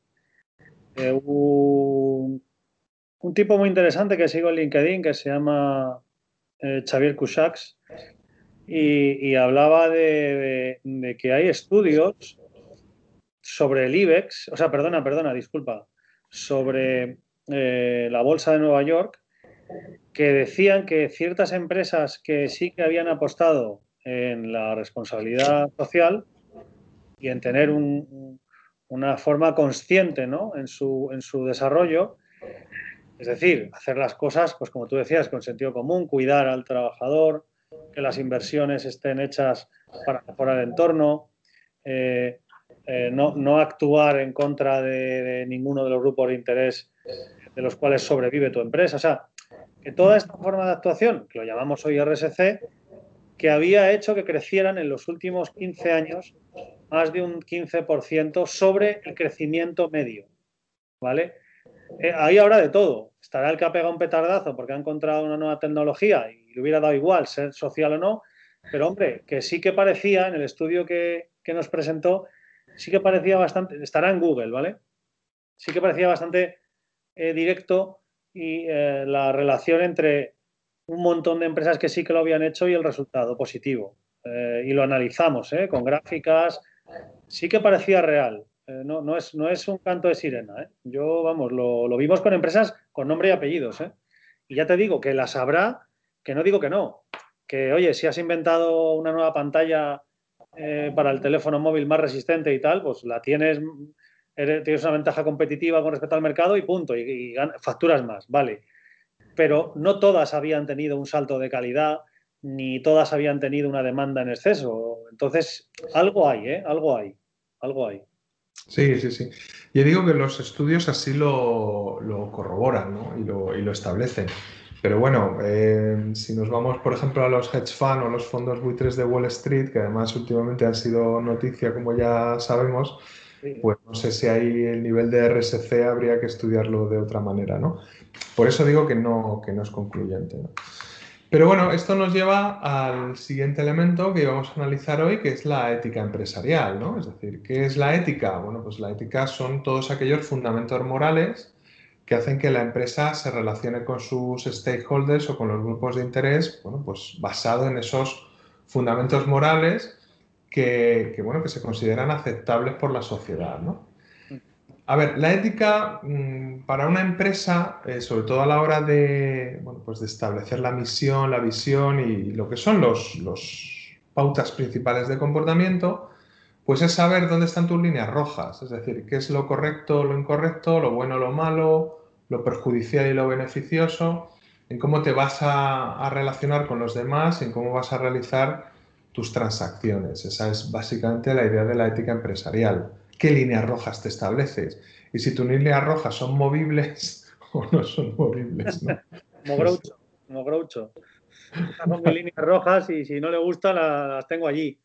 Speaker 3: Eh, un, tipo muy interesante que sigo en LinkedIn que se llama eh, Xavier Cusax, y, hablaba de, que hay estudios sobre el IBEX, o sea, perdona, perdona, disculpa, sobre eh, la bolsa de Nueva York, que decían que ciertas empresas que sí que habían apostado en la responsabilidad social y en tener una forma consciente en, su, en su desarrollo, es decir, hacer las cosas, pues como tú decías, con sentido común, cuidar al trabajador, que las inversiones estén hechas para mejorar el entorno, eh, eh, no, actuar en contra de, ninguno de los grupos de interés de los cuales sobrevive tu empresa. O sea, que toda esta forma de actuación, que lo llamamos hoy RSC, que había hecho que crecieran en los últimos 15 años más de un 15% sobre el crecimiento medio. ¿Vale? Eh, ahí habrá de todo. Estará el que ha pegado un petardazo porque ha encontrado una nueva tecnología y le hubiera dado igual ser social o no. Pero hombre, que sí que parecía, en el estudio que, nos presentó, sí que parecía bastante, estará en Google, ¿vale? Sí que parecía bastante eh, directo y eh, la relación entre un montón de empresas que sí que lo habían hecho y el resultado positivo. y lo analizamos con gráficas, sí que parecía real. Eh, no, es, un canto de sirena. ¿eh? Yo, vamos, lo, vimos con empresas con nombre y apellidos. ¿eh? Y ya te digo que las habrá, que no digo que no. Que, oye, si has inventado una nueva pantalla para el teléfono móvil más resistente y tal, pues la tienes, tienes una ventaja competitiva con respecto al mercado y punto, y, facturas más, vale. Pero no todas habían tenido un salto de calidad, ni todas habían tenido una demanda en exceso. Entonces, algo hay, ¿eh? Algo hay, algo hay.
Speaker 4: Sí, sí, sí. Yo digo que los estudios así lo, corroboran y, lo, establecen. Pero bueno, eh, si nos vamos, por ejemplo, a los hedge funds o los fondos buitres de Wall Street, que además últimamente han sido noticia, como ya sabemos, pues no sé si ahí el nivel de RSC habría que estudiarlo de otra manera, ¿no? Por eso digo que no, que no es concluyente. ¿no? Pero bueno, esto nos lleva al siguiente elemento que vamos a analizar hoy, que es la ética empresarial, ¿no? Es decir, ¿qué es la ética? Bueno, pues la ética son todos aquellos fundamentos morales que hacen que la empresa se relacione con sus stakeholders o con los grupos de interés, bueno, pues basado en esos fundamentos morales que, bueno, que se consideran aceptables por la sociedad, ¿no? A ver, la ética mm, para una empresa, eh, sobre todo a la hora de, pues de establecer la misión, la visión y lo que son los, los pautas principales de comportamiento, pues es saber dónde están tus líneas rojas, es decir, qué es lo correcto, lo incorrecto, lo bueno, lo malo, lo perjudicial y lo beneficioso, en cómo te vas a, a relacionar con los demás, en cómo vas a realizar tus transacciones. Esa es básicamente la idea de la ética empresarial qué líneas rojas te estableces. Y si tus líneas rojas son movibles [laughs] o no son movibles. ¿no?
Speaker 3: como Groucho, como Groucho. Estas son mis [laughs] líneas rojas y si no le gusta las tengo allí.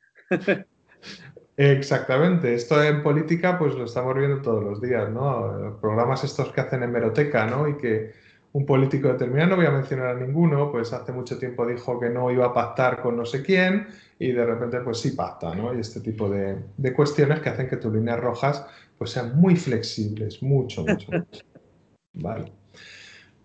Speaker 4: Exactamente, esto en política pues lo estamos viendo todos los días, ¿no? Los programas estos que hacen en Meroteca, ¿no? Y que un político determinado, no voy a mencionar a ninguno, pues hace mucho tiempo dijo que no iba a pactar con no sé quién y de repente pues sí pacta, ¿no? Y este tipo de, de cuestiones que hacen que tus líneas rojas pues sean muy flexibles, mucho, mucho, mucho. [laughs] Vale.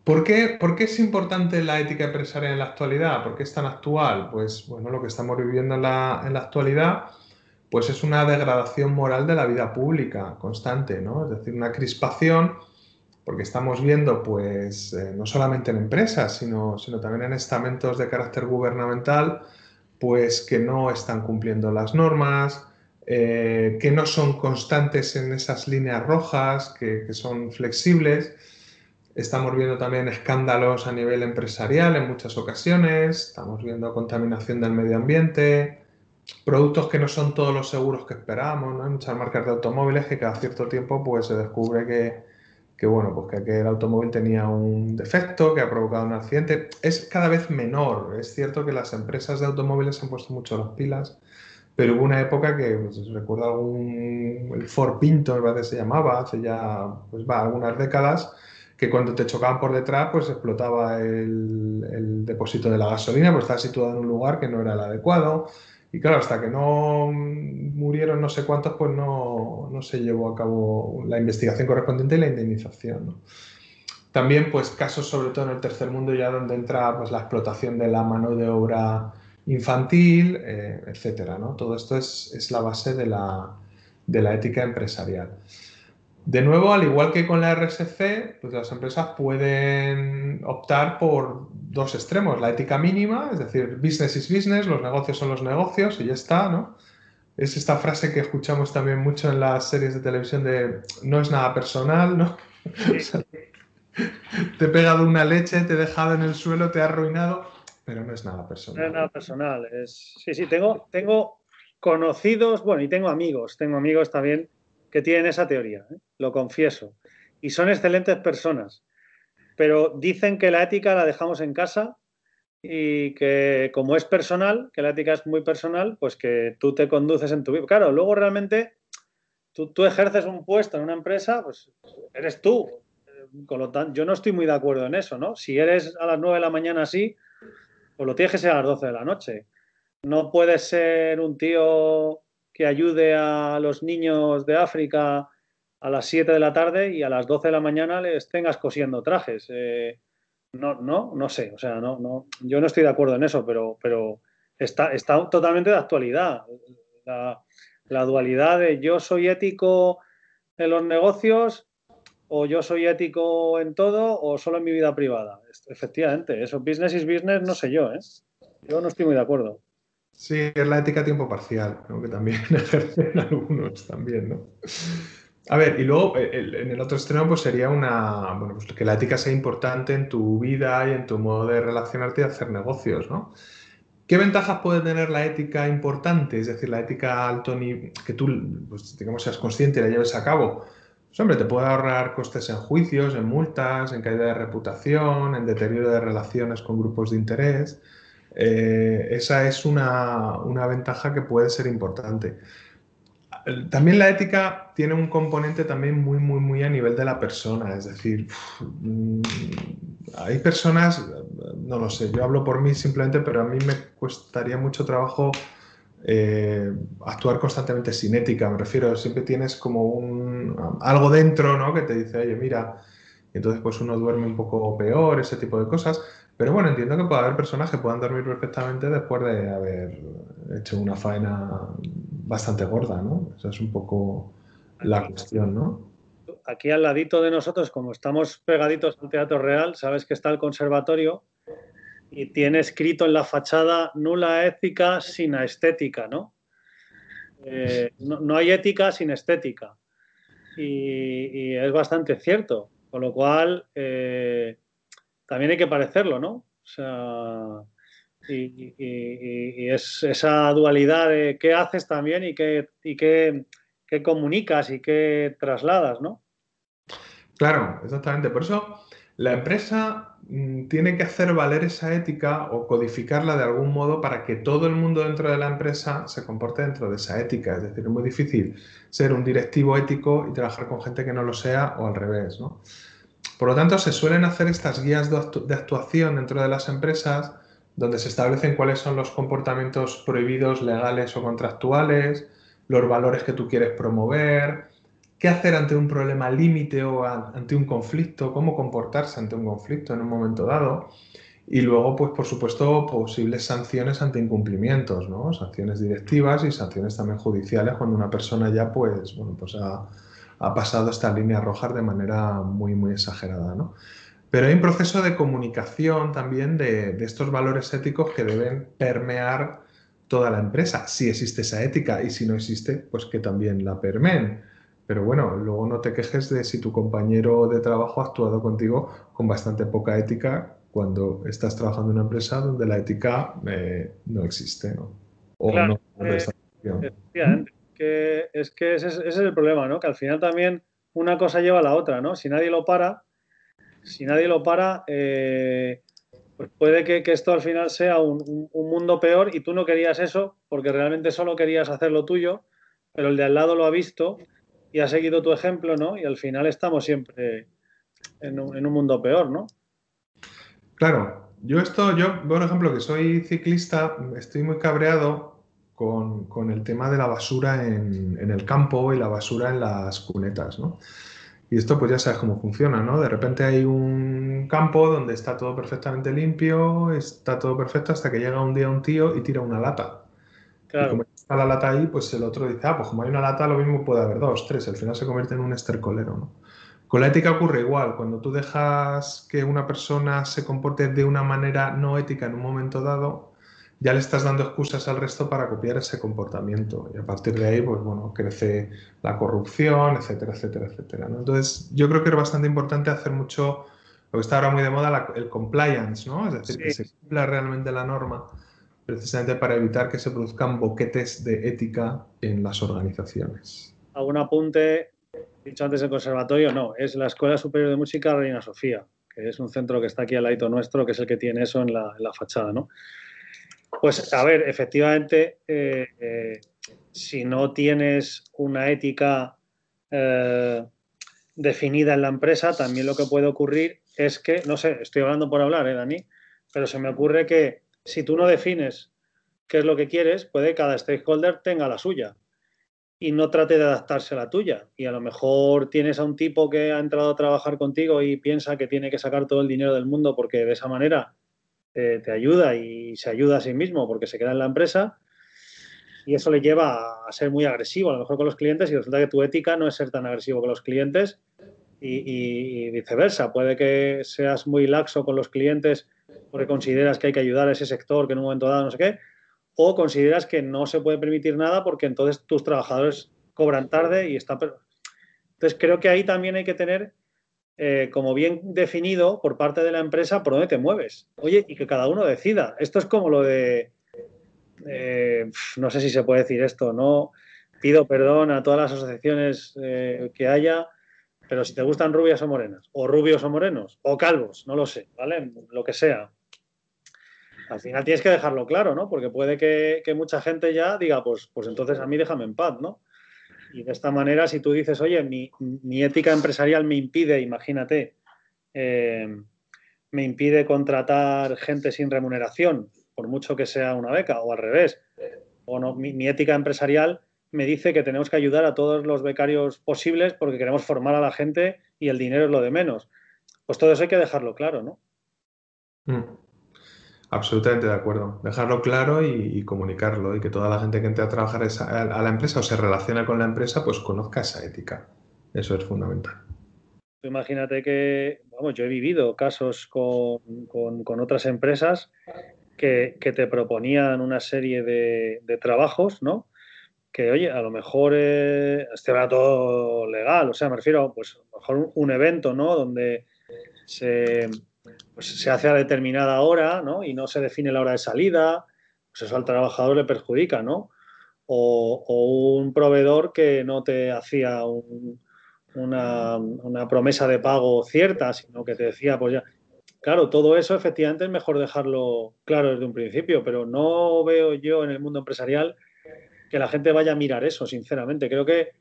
Speaker 4: ¿Por qué, ¿Por qué, es importante la ética empresarial en la actualidad? ¿Por qué es tan actual? Pues bueno, lo que estamos viviendo en la, en la actualidad pues es una degradación moral de la vida pública constante, ¿no? Es decir, una crispación, porque estamos viendo, pues, eh, no solamente en empresas, sino, sino también en estamentos de carácter gubernamental, pues que no están cumpliendo las normas, eh, que no son constantes en esas líneas rojas, que, que son flexibles. Estamos viendo también escándalos a nivel empresarial en muchas ocasiones, estamos viendo contaminación del medio ambiente, productos que no son todos los seguros que esperábamos, ¿no? Hay muchas marcas de automóviles que cada cierto tiempo pues se descubre que, que bueno, pues que aquel automóvil tenía un defecto que ha provocado un accidente. Es cada vez menor. Es cierto que las empresas de automóviles han puesto mucho las pilas, pero hubo una época que, pues, recuerdo algún, el Ford Pinto, me parece se llamaba, hace ya, pues va, algunas décadas, que cuando te chocaban por detrás, pues explotaba el, el depósito de la gasolina, pues estaba situado en un lugar que no era el adecuado. Y claro, hasta que no murieron no sé cuántos, pues no, no se llevó a cabo la investigación correspondiente y la indemnización. También, pues casos sobre todo en el tercer mundo ya donde entra pues, la explotación de la mano de obra infantil, eh, etcétera. ¿no? Todo esto es, es la base de la, de la ética empresarial. De nuevo, al igual que con la RSC, pues las empresas pueden optar por dos extremos. La ética mínima, es decir, business is business, los negocios son los negocios y ya está, ¿no? Es esta frase que escuchamos también mucho en las series de televisión de no es nada personal, ¿no? [laughs] te he pegado una leche, te he dejado en el suelo, te he arruinado, pero no es nada personal.
Speaker 3: No es nada personal. Es... Sí, sí, tengo, tengo conocidos, bueno, y tengo amigos, tengo amigos también que tienen esa teoría, ¿eh? lo confieso. Y son excelentes personas. Pero dicen que la ética la dejamos en casa y que como es personal, que la ética es muy personal, pues que tú te conduces en tu vida. Claro, luego realmente tú, tú, ejerces un puesto en una empresa, pues eres tú. Con lo tanto, yo no estoy muy de acuerdo en eso, ¿no? Si eres a las 9 de la mañana así, pues lo tienes que ser a las 12 de la noche. No puedes ser un tío que ayude a los niños de África a las 7 de la tarde y a las 12 de la mañana les tengas cosiendo trajes. Eh, no, no, no sé, o sea, no, no, yo no estoy de acuerdo en eso, pero, pero está, está totalmente de actualidad. La, la dualidad de yo soy ético en los negocios o yo soy ético en todo o solo en mi vida privada. Efectivamente, eso business is business, no sé yo, ¿eh? Yo no estoy muy de acuerdo.
Speaker 4: Sí, es la ética a tiempo parcial, ¿no? que también [laughs] ejercen algunos también, ¿no? A ver, y luego el, en el otro extremo pues sería una, bueno, pues que la ética sea importante en tu vida y en tu modo de relacionarte y hacer negocios, ¿no? ¿Qué ventajas puede tener la ética importante? Es decir, la ética alto nivel, que tú, pues, digamos, seas consciente y la lleves a cabo. Pues hombre, te puede ahorrar costes en juicios, en multas, en caída de reputación, en deterioro de relaciones con grupos de interés. Eh, esa es una, una, ventaja que puede ser importante. También la ética tiene un componente también muy, muy, muy a nivel de la persona. Es decir, mm, hay personas, no lo sé, yo hablo por mí simplemente, pero a mí me costaría mucho trabajo eh, actuar constantemente sin ética. Me refiero, siempre tienes como un, algo dentro ¿no? que te dice, oye, mira, y entonces pues uno duerme un poco peor, ese tipo de cosas. Pero bueno, entiendo que puede haber personas que puedan dormir perfectamente después de haber hecho una faena bastante gorda, ¿no? Esa es un poco la cuestión, ¿no?
Speaker 3: Aquí al ladito de nosotros, como estamos pegaditos al Teatro Real, sabes que está el conservatorio y tiene escrito en la fachada nula ética sin estética, ¿no? Eh, no, no, hay ética sin estética. Y, y, es bastante cierto. Con lo cual, eh, también hay que parecerlo, ¿no? O sea, y, es esa dualidad de qué haces también y qué, y qué, comunicas y qué trasladas, ¿no?
Speaker 4: Claro, exactamente. Por eso La empresa mm, tiene que hacer valer esa ética o codificarla de algún modo para que todo el mundo dentro de la empresa se comporte dentro de esa ética. Es decir, es muy difícil ser un directivo ético y trabajar con gente que no lo sea o al revés. Por lo tanto, se suelen hacer estas guías de actuación dentro de las empresas donde se establecen cuáles son los comportamientos prohibidos legales o contractuales, los valores que tú quieres promover, qué hacer ante un problema límite o ante un conflicto, cómo comportarse ante un conflicto en un momento dado. Y luego, pues por supuesto, posibles sanciones ante incumplimientos, ¿no? Sanciones directivas y sanciones también judiciales cuando una persona ya, pues, bueno, pues ha, pasado estas líneas rojas de manera muy, muy exagerada, ¿no? Pero hay un proceso de comunicación también de, de estos valores éticos que deben permear toda la empresa, si existe esa ética y si no existe, pues que también la permeen. Pero bueno, luego no te quejes de si tu compañero de trabajo ha actuado contigo con bastante poca ética cuando estás trabajando en una empresa donde la ética eh, no existe, ¿no?
Speaker 3: O no eh, que es que ese es, el problema, ¿no? Que al final también una cosa lleva a la otra, ¿no? Si nadie lo para, si nadie lo para, eh, pues puede que, esto al final sea un, un, mundo peor y tú no querías eso porque realmente solo querías hacer lo tuyo, pero el de al lado lo ha visto y ha seguido tu ejemplo, ¿no? Y al final estamos siempre en un, mundo peor, ¿no?
Speaker 4: Claro, yo esto, yo, por ejemplo, que soy ciclista, estoy muy cabreado con, el tema de la basura en, el campo y la basura en las cunetas, ¿no? Y esto pues ya sabes cómo funciona, ¿no? De repente hay un campo donde está todo perfectamente limpio, está todo perfecto hasta que llega un día un tío y tira una lata. Claro está la lata ahí, pues el otro dice, ah, pues como hay una lata, lo mismo puede haber dos, tres. Al final se convierte en un estercolero, ¿no? Con la ética ocurre igual. Cuando tú dejas que una persona se comporte de una manera no ética en un momento dado, ya le estás dando excusas al resto para copiar ese comportamiento. Y a partir de ahí, pues bueno, crece la corrupción, etcétera, etcétera, etcétera. Entonces, yo creo que es bastante importante hacer mucho, lo que está ahora muy de moda, el compliance, ¿no? Es decir, que se cumpla realmente la norma precisamente para evitar que se produzcan boquetes de ética en las organizaciones.
Speaker 3: Algún apunte, dicho antes el conservatorio, no, es la Escuela Superior de Música Reina Sofía, que es un centro que está aquí al lado nuestro, que es el que tiene eso en la, fachada, ¿no? Pues a ver, efectivamente, eh, eh, si no tienes una ética eh, definida en la empresa, también lo que puede ocurrir es que, no sé, estoy hablando por hablar, ¿eh, Dani? Pero se me ocurre que si tú no defines qué es lo que quieres, puede que cada stakeholder tenga la suya y no trate de adaptarse a la tuya. Y a lo mejor tienes a un tipo que ha entrado a trabajar contigo y piensa que tiene que sacar todo el dinero del mundo porque de esa manera eh, te ayuda y se ayuda a sí mismo porque se queda en la empresa. Y eso le lleva a ser muy agresivo, a lo mejor con los clientes, y resulta que tu ética no es ser tan agresivo con los clientes y viceversa. Puede que seas muy laxo con los clientes porque consideras que hay que ayudar a ese sector que en un momento dado no sé qué, o consideras que no se puede permitir nada porque entonces tus trabajadores cobran tarde y está... Entonces creo que ahí también hay que tener eh, como bien definido por parte de la empresa por dónde te mueves. Oye, y que cada uno decida. Esto es como lo de... Eh, no sé si se puede decir esto, ¿no? Pido perdón a todas las asociaciones eh, que haya, pero si te gustan rubias o morenas, o rubios o morenos, o calvos, no lo sé, ¿vale? Lo que sea al final tienes que dejarlo claro, ¿no? Porque puede que, mucha gente ya diga, pues, pues entonces a mí déjame en paz, ¿no? Y de esta manera, si tú dices, oye, mi, ética empresarial me impide, imagínate, eh, me impide contratar gente sin remuneración, por mucho que sea una beca, o al revés, o no, mi, ética empresarial me dice que tenemos que ayudar a todos los becarios posibles porque queremos formar a la gente y el dinero es lo de menos. Pues todo eso hay que dejarlo claro, ¿no?
Speaker 4: Mm. Absolutamente de acuerdo. Dejarlo claro y, comunicarlo y que toda la gente que entre a trabajar a, la empresa o se relaciona con la empresa, pues conozca esa ética. Eso es fundamental.
Speaker 3: Imagínate que, vamos, yo he vivido casos con, otras empresas que, te proponían una serie de, trabajos, ¿no? Que, oye, a lo mejor eh, este era todo legal, o sea, me refiero, pues, a lo mejor un evento, ¿no? Donde se pues se hace a determinada hora, ¿no? Y no se define la hora de salida, pues eso al trabajador le perjudica, ¿no? O, un proveedor que no te hacía una, una, promesa de pago cierta, sino que te decía, pues ya. Claro, todo eso efectivamente es mejor dejarlo claro desde un principio, pero no veo yo en el mundo empresarial que la gente vaya a mirar eso, sinceramente. Creo que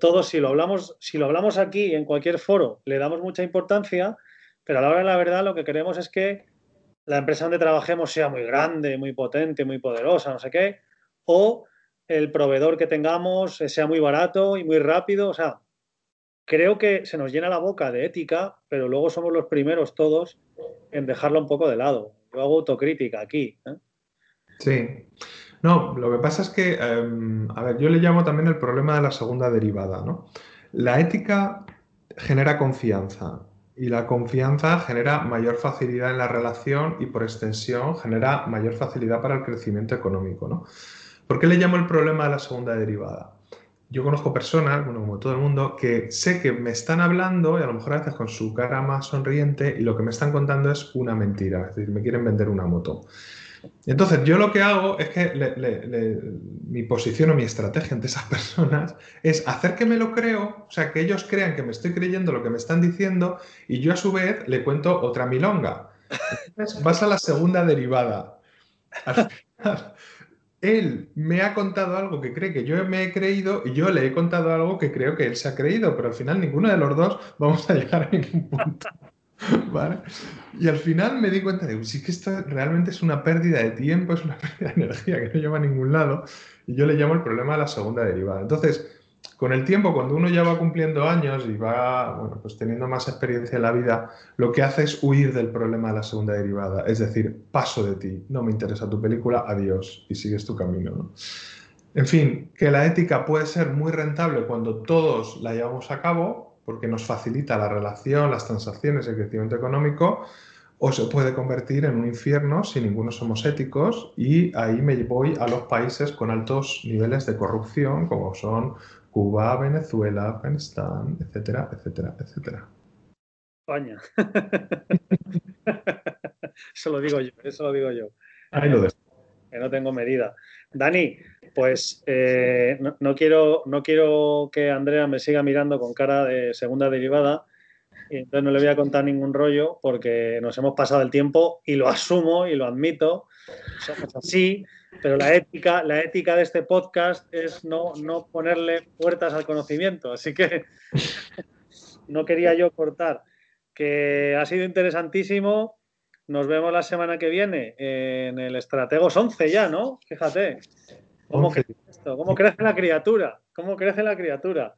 Speaker 3: todos, si lo hablamos, si lo hablamos aquí en cualquier foro, le damos mucha importancia, pero a la hora de la verdad lo que queremos es que la empresa donde trabajemos sea muy grande, muy potente, muy poderosa, no sé qué, o el proveedor que tengamos sea muy barato y muy rápido. O sea, creo que se nos llena la boca de ética, pero luego somos los primeros todos en dejarlo un poco de lado. Yo hago autocrítica aquí. ¿eh?
Speaker 4: Sí. No, lo que pasa es que, em, a ver, yo le llamo también el problema de la segunda derivada, ¿no? La ética genera confianza y la confianza genera mayor facilidad en la relación y por extensión genera mayor facilidad para el crecimiento económico, ¿no? ¿Por qué le llamo el problema de la segunda derivada? Yo conozco personas, bueno, como todo el mundo, que sé que me están hablando y a lo mejor a veces con su cara más sonriente y lo que me están contando es una mentira, es decir, me quieren vender una moto. Entonces, yo lo que hago es que mi posición o mi estrategia ante esas [laughs] personas es hacer que me lo creo, o sea, que ellos crean que me estoy creyendo lo que me están diciendo y yo a su vez le cuento otra milonga. Entonces, vas a la segunda derivada. Al final, él me ha contado algo que cree que yo me he creído y yo le he contado algo que creo que él se ha creído, pero al final ninguno de los dos vamos a llegar a ningún punto. [laughs] Y al final me di cuenta de, sí que esto realmente es una pérdida de tiempo, es una [laughs] pérdida de energía que no lleva a ningún lado, y yo le llamo el problema de la segunda derivada. Entonces, con el tiempo, cuando uno ya va cumpliendo años y va bueno, pues teniendo más experiencia en la vida, lo que hace es huir del problema de la segunda derivada. Es decir, paso de ti, no me interesa tu película, adiós, y sigues tu camino. En fin, que la ética puede ser muy rentable cuando todos la llevamos a cabo, porque nos facilita la relación, las transacciones, el crecimiento económico, o se puede convertir en un infierno si ninguno somos éticos y ahí me voy a los países con altos niveles de corrupción, como son Cuba, Venezuela, Afganistán, etcétera, etcétera, etcétera.
Speaker 3: España. [laughs] eso lo digo yo, eso lo digo yo.
Speaker 4: Ahí lo
Speaker 3: Que no tengo medida. Dani, pues eh, no, quiero, no quiero que Andrea me siga mirando con cara de segunda derivada. Y entonces no le voy a contar ningún rollo porque nos hemos pasado el tiempo y lo [laughs] asumo y lo admito. Somos así. Pero la ética, la ética de este podcast es no, no ponerle puertas al conocimiento. Así que [laughs] no quería yo cortar. Que ha sido interesantísimo. Nos vemos la semana que viene en el Estrategos 11 ya, ¿no? Fíjate. ¿Cómo, crece, esto? ¿Cómo crece la criatura? ¿Cómo crece la criatura?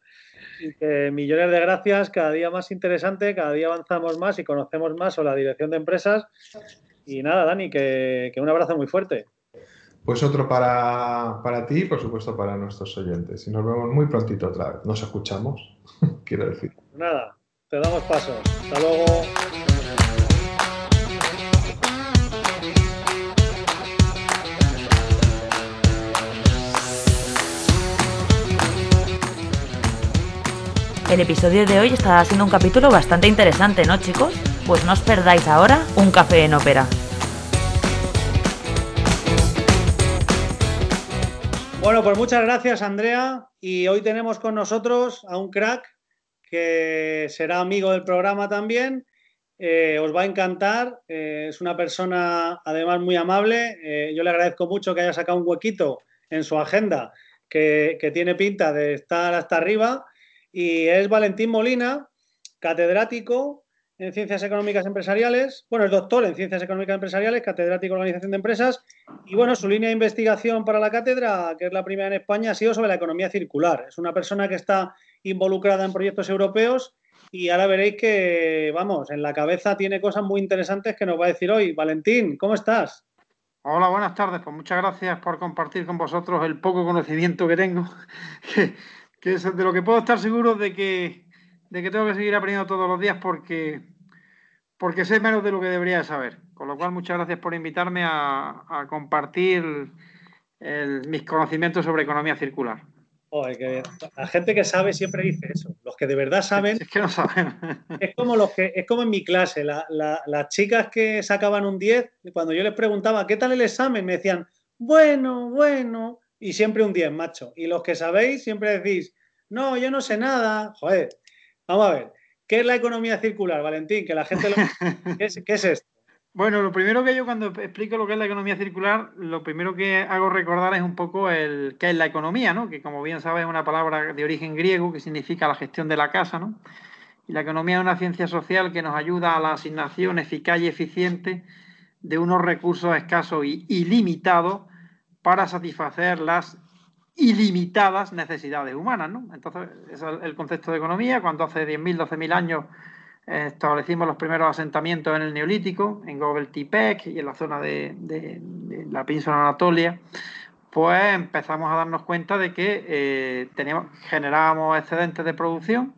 Speaker 3: Y que millones de gracias, cada día más interesante, cada día avanzamos más y conocemos más sobre la dirección de empresas. Y nada, Dani, que un abrazo muy fuerte.
Speaker 4: Pues otro para, para ti y por supuesto para nuestros oyentes. Y nos vemos muy prontito otra vez. Nos escuchamos, [laughs] quiero decir.
Speaker 3: Nada, te damos paso. Hasta luego.
Speaker 1: El episodio de hoy está siendo un capítulo bastante interesante, ¿no, chicos? Pues no os perdáis ahora un café en ópera.
Speaker 3: Bueno, pues muchas gracias, Andrea. Y hoy tenemos con nosotros a un crack que será amigo del programa también. Eh, os va a encantar. Eh, es una persona, además, muy amable. Eh, yo le agradezco mucho que haya sacado un huequito en su agenda, que, que tiene pinta de estar hasta arriba. Y es Valentín Molina, catedrático en Ciencias Económicas Empresariales, bueno, es doctor en Ciencias Económicas Empresariales, catedrático de Organización de Empresas, y bueno, su línea de investigación para la cátedra, que es la primera en España, ha sido sobre la economía circular. Es una persona que está involucrada en proyectos europeos y ahora veréis que, vamos, en la cabeza tiene cosas muy interesantes que nos va a decir hoy. Valentín, ¿cómo estás?
Speaker 5: Hola, buenas tardes. Pues muchas gracias por compartir con vosotros el poco conocimiento que tengo, [laughs] que es de lo que puedo estar seguro de que de que tengo que seguir aprendiendo todos los días porque, porque sé menos de lo que debería saber. Con lo cual, muchas gracias por invitarme a, compartir mis conocimientos sobre economía circular.
Speaker 3: La gente que sabe siempre dice eso. Los que de verdad saben.
Speaker 5: Es que no saben.
Speaker 3: Es como, los que, es como en mi clase. las chicas que sacaban un 10, cuando yo les preguntaba qué tal el examen, me decían, bueno, bueno. Y siempre un 10, macho. Y los que sabéis siempre decís, no, yo no sé nada. Joder, Vamos a ver, ¿qué es la economía circular, Valentín? Que la gente lo... [laughs] ¿Qué, es, ¿Qué es esto?
Speaker 5: Bueno, lo primero que yo cuando explico lo que es la economía circular, lo primero que hago recordar es un poco el qué es la economía, ¿no? Que como bien sabes es una palabra de origen griego que significa la gestión de la casa, ¿no? Y la economía es una ciencia social que nos ayuda a la asignación eficaz y eficiente de unos recursos escasos y ilimitados para satisfacer las ilimitadas necesidades humanas, ¿no? Entonces, es el concepto de economía. Cuando hace 10.000, 12.000 años establecimos los primeros asentamientos en el Neolítico, en Gobel Tipec y en la zona de, la península Anatolia, pues empezamos a darnos cuenta de que eh, teníamos, generábamos excedentes de producción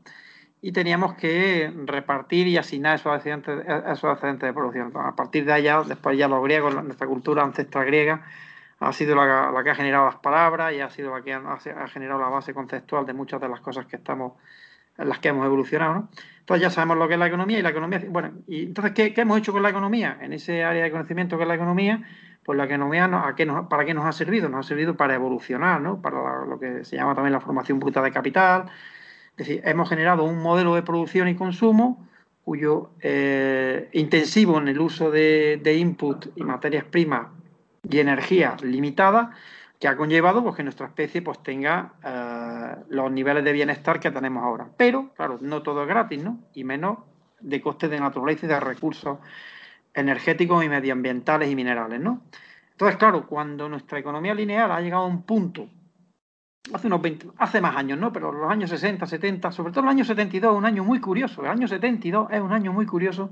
Speaker 5: y teníamos que repartir y asignar esos excedentes de producción. A partir de allá, después ya los griegos, nuestra cultura ancestral griega, ha sido la, que ha generado las palabras y ha sido la que ha, generado la base conceptual de muchas de las cosas que estamos, en las que hemos evolucionado. Entonces ya sabemos lo que es la economía y la economía, bueno, y entonces, ¿qué, hemos hecho con la economía? En ese área de conocimiento que es la economía, pues la economía, ¿a qué nos, ¿para qué nos ha servido? Nos ha servido para evolucionar, ¿no? Para lo que se llama también la formación bruta de capital. Es decir, hemos generado un modelo de producción y consumo cuyo eh, intensivo en el uso de, de input y materias primas y energía limitada, que ha conllevado pues, que nuestra especie pues, tenga eh, los niveles de bienestar que tenemos ahora. Pero, claro, no todo es gratis, ¿no? Y menos de costes de naturaleza y de recursos energéticos y medioambientales y minerales, ¿no? Entonces, claro, cuando nuestra economía lineal ha llegado a un punto, hace unos 20, hace más años, ¿no? Pero los años 60, 70, sobre todo el año 72, un año muy curioso. El año 72 es un año muy curioso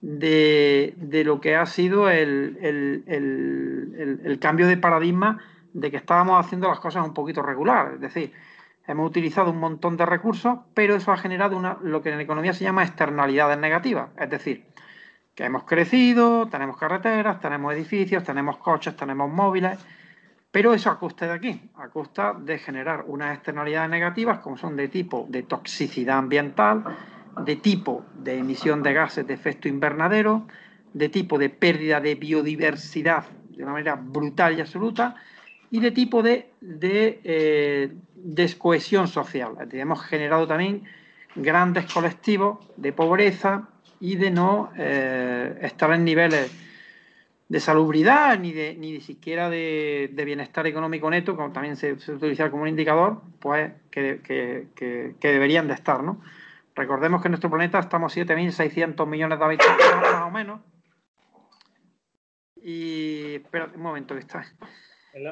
Speaker 5: de, lo que ha sido el, el cambio de paradigma de que estábamos haciendo las cosas un poquito regular. Es decir, hemos utilizado un montón de recursos, pero eso ha generado una, lo que en economía se llama externalidades negativas. Es decir, que hemos crecido, tenemos carreteras, tenemos edificios, tenemos coches, tenemos móviles, pero eso a costa de aquí, a costa de generar unas externalidades negativas como son de tipo de toxicidad ambiental, de tipo de emisión de gases de efecto invernadero, de tipo de pérdida de biodiversidad de una manera brutal y absoluta, y de tipo de, eh, descohesión social. Hemos generado también grandes colectivos de pobreza y de no eh, estar en niveles de salubridad ni de ni siquiera de, bienestar económico neto, como también se, utiliza como un indicador, pues que, deberían de estar. ¿no? Recordemos que en nuestro planeta estamos 7.600 millones de habitantes más o menos. Y espera un momento que está.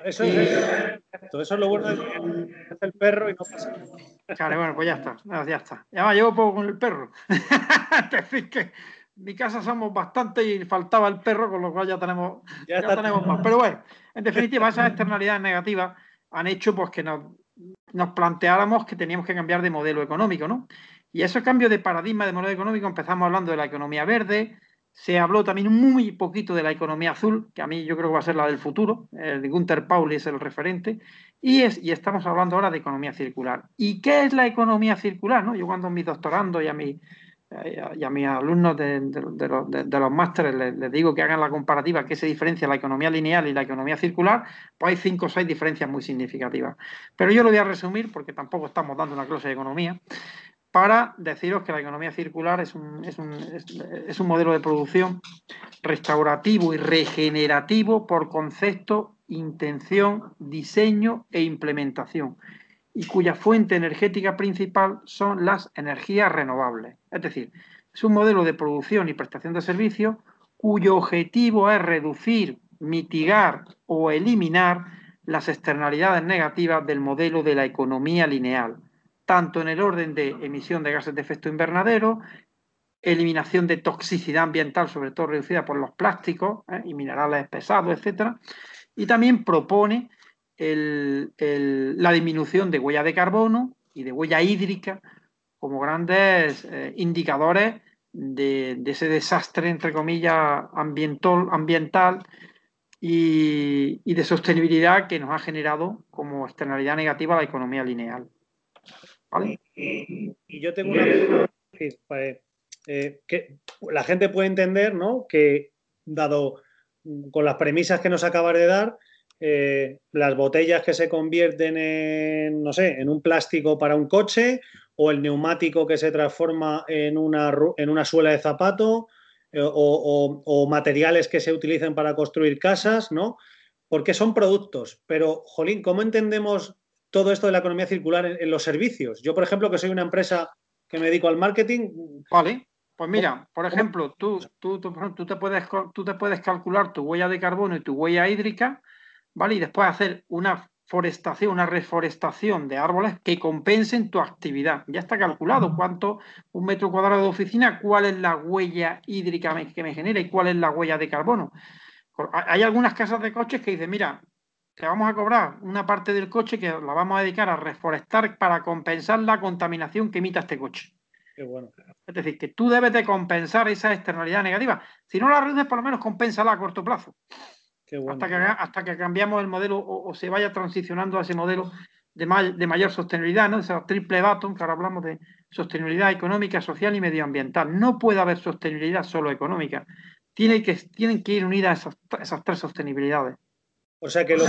Speaker 3: Eso, es, lo bueno de el perro y no pasa
Speaker 5: nada. bueno, pues ya está, ya está. Ya me llevo poco con el perro. [laughs] es decir, que en mi casa somos bastante y faltaba el perro, con lo cual ya tenemos, ya, tenemos más. Pero bueno, en definitiva, esas externalidades negativas han hecho pues que nos, nos planteáramos que teníamos que cambiar de modelo económico, ¿no? Y ese cambio de paradigma de modelo económico empezamos hablando de la economía verde, se habló también muy poquito de la economía azul, que a mí yo creo que va a ser la del futuro. El de Gunther Pauli es el referente. Y, es, y estamos hablando ahora de economía circular. ¿Y qué es la economía circular? Yo cuando a mis doctorandos y a, mi, y a mis alumnos de, los másteres les, digo que hagan la comparativa, qué se diferencia la economía lineal y la economía circular, pues hay cinco o seis diferencias muy significativas. Pero yo lo voy a resumir porque tampoco estamos dando una clase de economía para deciros que la economía circular es un, es un, es, un modelo de producción restaurativo y regenerativo por concepto, intención, diseño e implementación, y cuya fuente energética principal son las energías renovables. Es decir, es un modelo de producción y prestación de servicios cuyo objetivo es reducir, mitigar o eliminar las externalidades negativas del modelo de la economía lineal tanto en el orden de emisión de gases de efecto invernadero, eliminación de toxicidad ambiental, sobre todo reducida por los plásticos ¿eh? y minerales pesados, etc. Y también propone la disminución de huella de carbono y de huella hídrica como grandes eh, indicadores de, ese desastre, entre comillas, ambiental, y de sostenibilidad que nos ha generado como externalidad negativa la economía lineal.
Speaker 3: Y, yo tengo una pregunta, eh, que la gente puede entender, ¿no? Que dado mm, con las premisas que nos acabas de dar, eh, las botellas que se convierten en, no sé, en un plástico para un coche o el neumático que se transforma en una, en una suela de zapato, eh, o, materiales que se utilicen para construir casas, ¿no? Porque son productos. Pero, Jolín, ¿cómo entendemos todo esto de la economía circular en, los servicios? Yo, por ejemplo, que soy una empresa que me dedico al marketing.
Speaker 5: Vale. Pues mira, por ejemplo, tú, tú, tú, te puedes, tú te puedes calcular tu huella de carbono y tu huella hídrica, ¿vale? Y después hacer una forestación, una reforestación de árboles que compensen tu actividad. Ya está calculado cuánto un metro cuadrado de oficina, cuál es la huella hídrica que me genera y cuál es la huella de carbono. Hay algunas casas de coches que dicen, mira, te vamos a cobrar una parte del coche que la vamos a dedicar a reforestar para compensar la contaminación que emita este coche. bueno. Es decir, que tú debes de compensar esa externalidad negativa. Si no la reduces, por lo menos compénsala a corto plazo hasta, que, hasta que cambiamos el modelo o, se vaya transicionando a ese modelo de, de mayor sostenibilidad, ¿no? Esa triple bottom, que ahora hablamos de sostenibilidad económica, social y medioambiental. No puede haber sostenibilidad solo económica. Tiene que, tienen que ir unidas esas, esas tres sostenibilidades.
Speaker 3: O sea que lo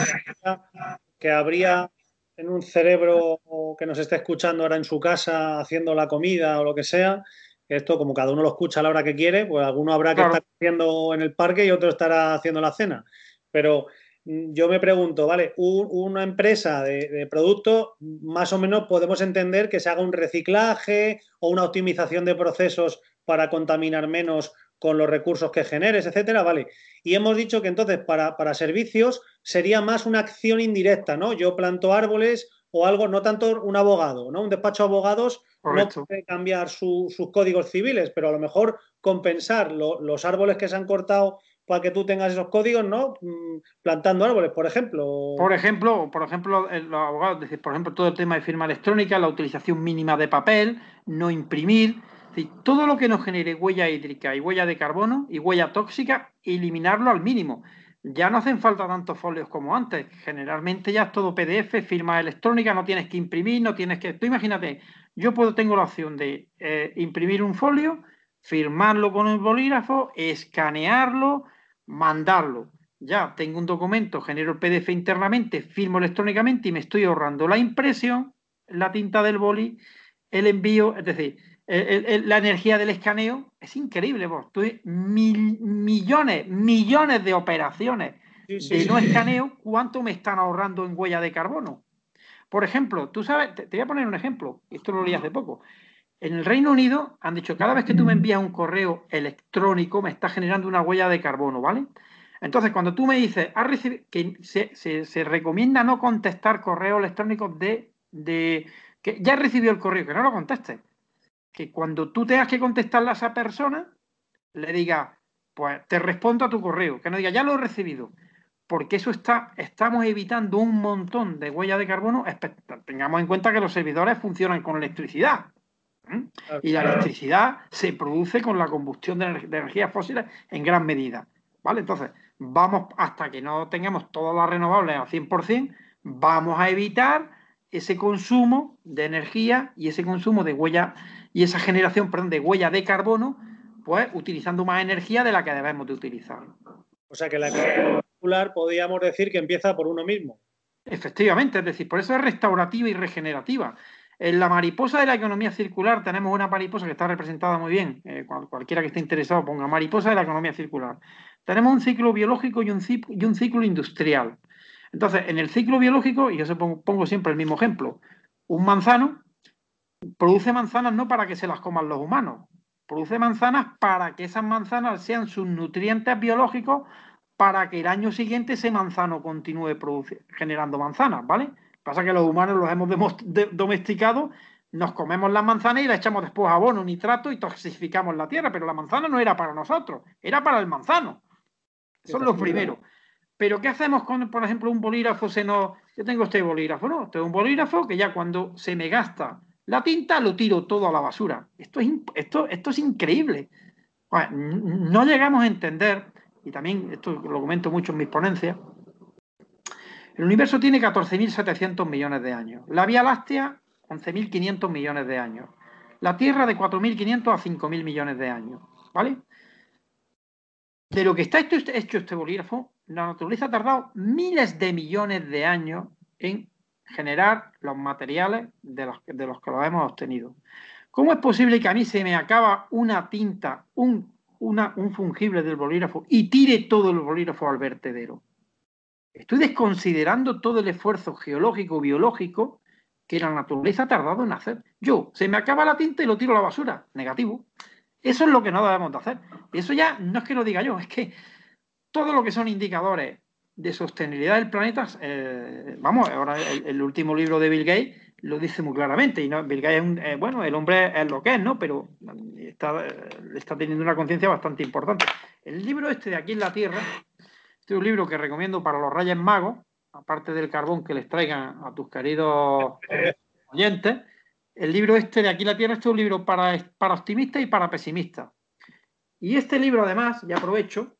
Speaker 3: que habría en un cerebro que nos esté escuchando ahora en su casa haciendo la comida o lo que sea, esto como cada uno lo escucha a la hora que quiere, pues alguno habrá que estar haciendo en el parque y otro estará haciendo la cena. Pero mm, yo me pregunto, vale, una empresa de, producto, más o menos podemos entender que se haga un reciclaje o una optimización de procesos para contaminar menos con los recursos que generes, etcétera, vale. Y hemos dicho que entonces para, servicios sería más una acción indirecta, ¿no? Yo planto árboles o algo, no tanto un abogado, ¿no? Un despacho de abogados no puede cambiar sus códigos civiles, pero a lo mejor compensar los árboles que se han cortado para que tú tengas esos códigos, ¿no? Mm, plantando árboles, por ejemplo.
Speaker 5: Por ejemplo, por ejemplo, los abogados, por ejemplo, todo el tema de firma electrónica, la utilización mínima de papel, no imprimir, todo lo que nos genere huella hídrica y huella de carbono y huella tóxica, eliminarlo al mínimo. Ya no hacen falta tantos folios como antes. Generalmente ya es todo PDF, firma electrónica, no tienes que imprimir, no tienes que. Tú imagínate, yo puedo, tengo la opción de eh, imprimir un folio, firmarlo con el bolígrafo, escanearlo, mandarlo. Ya tengo un documento, genero el PDF internamente, firmo electrónicamente y me estoy ahorrando la impresión, la tinta del boli, el envío, es decir, la energía del escaneo. Es increíble, vos. millones, millones de operaciones de no escaneo, ¿cuánto me están ahorrando en huella de carbono? Por ejemplo, tú sabes, te, te voy a poner un ejemplo, esto lo leí hace poco. En el Reino Unido han dicho, cada vez que tú me envías un correo electrónico, me está generando una huella de carbono, ¿vale? Entonces, cuando tú me dices, que se, recomienda no contestar correos electrónicos de, de, que ya recibió el correo, que no lo conteste. Que cuando tú tengas que contestarle a esa persona, le diga, pues te respondo a tu correo, que no diga, ya lo he recibido. Porque eso está, estamos evitando un montón de huella de carbono. Tengamos en cuenta que los servidores funcionan con electricidad. Y la electricidad se produce con la combustión de, energías fósiles en gran medida. ¿Vale? Entonces, vamos hasta que no tengamos todas las renovables al 100%, vamos a evitar ese consumo de energía y ese consumo de huella y esa generación, perdón, de huella de carbono, pues utilizando más energía de la que debemos de utilizar.
Speaker 3: O sea que la economía circular podríamos decir que empieza por uno mismo.
Speaker 5: Efectivamente, es decir, por eso es restaurativa y regenerativa. En la mariposa de la economía circular tenemos una mariposa que está representada muy bien. Eh, cualquiera que esté interesado ponga mariposa de la economía circular. Tenemos un ciclo biológico y un, ciclo industrial. Entonces, en el ciclo biológico, y yo pongo, pongo siempre el mismo ejemplo, un manzano produce manzanas no para que se las coman los humanos, produce manzanas para que esas manzanas sean sus nutrientes biológicos para que el año siguiente ese manzano continúe generando manzanas, ¿vale? Pasa que los humanos los hemos domesticado, nos comemos las manzanas y la echamos después abono, nitrato y toxificamos la tierra, pero la manzana no era para nosotros, era para el manzano. Eso es lo primero. Pero ¿qué hacemos con, por ejemplo, un bolígrafo? Se nos... Yo tengo este bolígrafo, ¿no? Tengo un bolígrafo que ya cuando se me gasta la tinta lo tiro todo a la basura. Esto es, esto, esto es increíble. no llegamos a entender, y también esto lo comento mucho en mis ponencias, el universo tiene 14.700 millones de años. La Vía Láctea, 11.500 millones de años. La Tierra de 4.500 a 5.000 millones de años. ¿Vale? De lo que está hecho este, este bolígrafo, la naturaleza ha tardado miles de millones de años en generar los materiales de los, que los hemos obtenido. ¿Cómo es posible que a mí se me acaba una tinta, un, un fungible del bolígrafo y tire todo el bolígrafo al vertedero? Estoy desconsiderando todo el esfuerzo geológico, biológico que la naturaleza ha tardado en hacer. Yo, se me acaba la tinta y lo tiro a la basura. Negativo. Eso es lo que no debemos de hacer. Eso ya no es que lo diga yo, es que todo lo que son indicadores de sostenibilidad del planeta, eh, vamos, ahora el, último libro de Bill Gates lo dice muy claramente. Y no, Bill Gates es un, eh, bueno, el hombre es lo que es, ¿no? Pero está, está teniendo una conciencia bastante importante. El libro este de Aquí en la Tierra, este es un libro que recomiendo para los Reyes Magos, aparte del carbón que les traigan a tus queridos oyentes. El libro este de Aquí la Tierra, este es un libro para, para optimistas y para pesimistas. Y este libro, además, y aprovecho,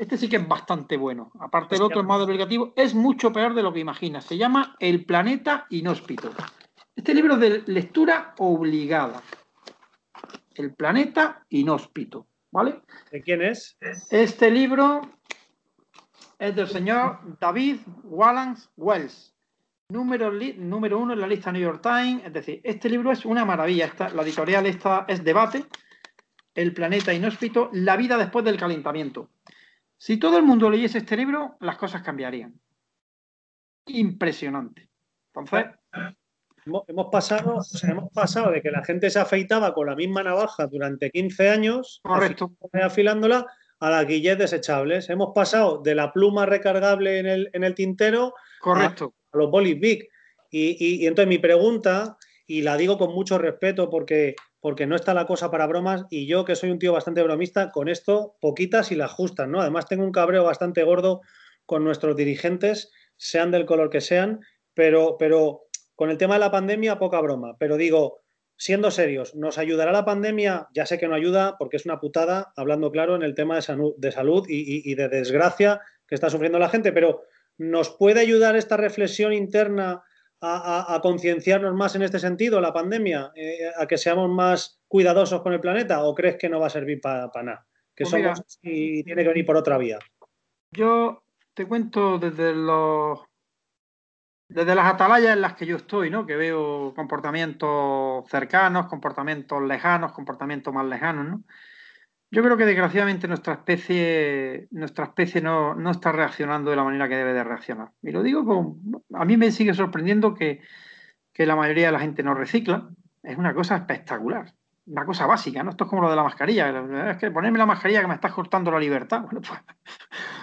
Speaker 5: este sí que es bastante bueno. Aparte del otro, el modo obligativo, es mucho peor de lo que imaginas. Se llama El planeta inhóspito. Este libro es de lectura obligada. El planeta inhóspito. ¿Vale?
Speaker 3: ¿De quién es?
Speaker 5: Este libro es del señor David Wallace Wells. Número, número uno en la lista New York Times. Es decir, este libro es una maravilla. Esta, la editorial esta es Debate. El planeta inhóspito, la vida después del calentamiento. Si todo el mundo leyese este libro, las cosas cambiarían. Impresionante. Entonces.
Speaker 3: Hemos, pasado, hemos pasado de que la gente se afeitaba con la misma navaja durante 15 años,
Speaker 5: Correcto.
Speaker 3: afilándola, a las guillet desechables. Hemos pasado de la pluma recargable en el, en el tintero
Speaker 5: Correcto.
Speaker 3: A, los bolis big. Y, y, entonces mi pregunta, y la digo con mucho respeto porque porque no está la cosa para bromas y yo que soy un tío bastante bromista, con esto poquitas y las justas, ¿no? Además tengo un cabreo bastante gordo con nuestros dirigentes, sean del color que sean, pero, pero con el tema de la pandemia poca broma, pero digo, siendo serios, ¿nos ayudará la pandemia? Ya sé que no ayuda porque es una putada, hablando claro, en el tema de, salud, y de desgracia que está sufriendo la gente, pero ¿nos puede ayudar esta reflexión interna a, concienciarnos más en este sentido, la pandemia, eh, a que seamos más cuidadosos con el planeta o crees que no va a servir para nada? Que pues somos y tiene que venir por otra vía.
Speaker 5: Yo te cuento desde los desde las atalayas en las que yo estoy, ¿no? Que veo comportamientos cercanos, comportamientos lejanos, comportamientos más lejanos, ¿no? Yo creo que desgraciadamente nuestra especie, nuestra especie no, está reaccionando de la manera que debe de reaccionar. Y lo digo con, a mí me sigue sorprendiendo que, la mayoría de la gente no recicla. Es una cosa espectacular, una cosa básica, ¿no? Esto es como lo de la mascarilla. Es que ponerme la mascarilla que me estás cortando la libertad. [laughs] Bueno, pues,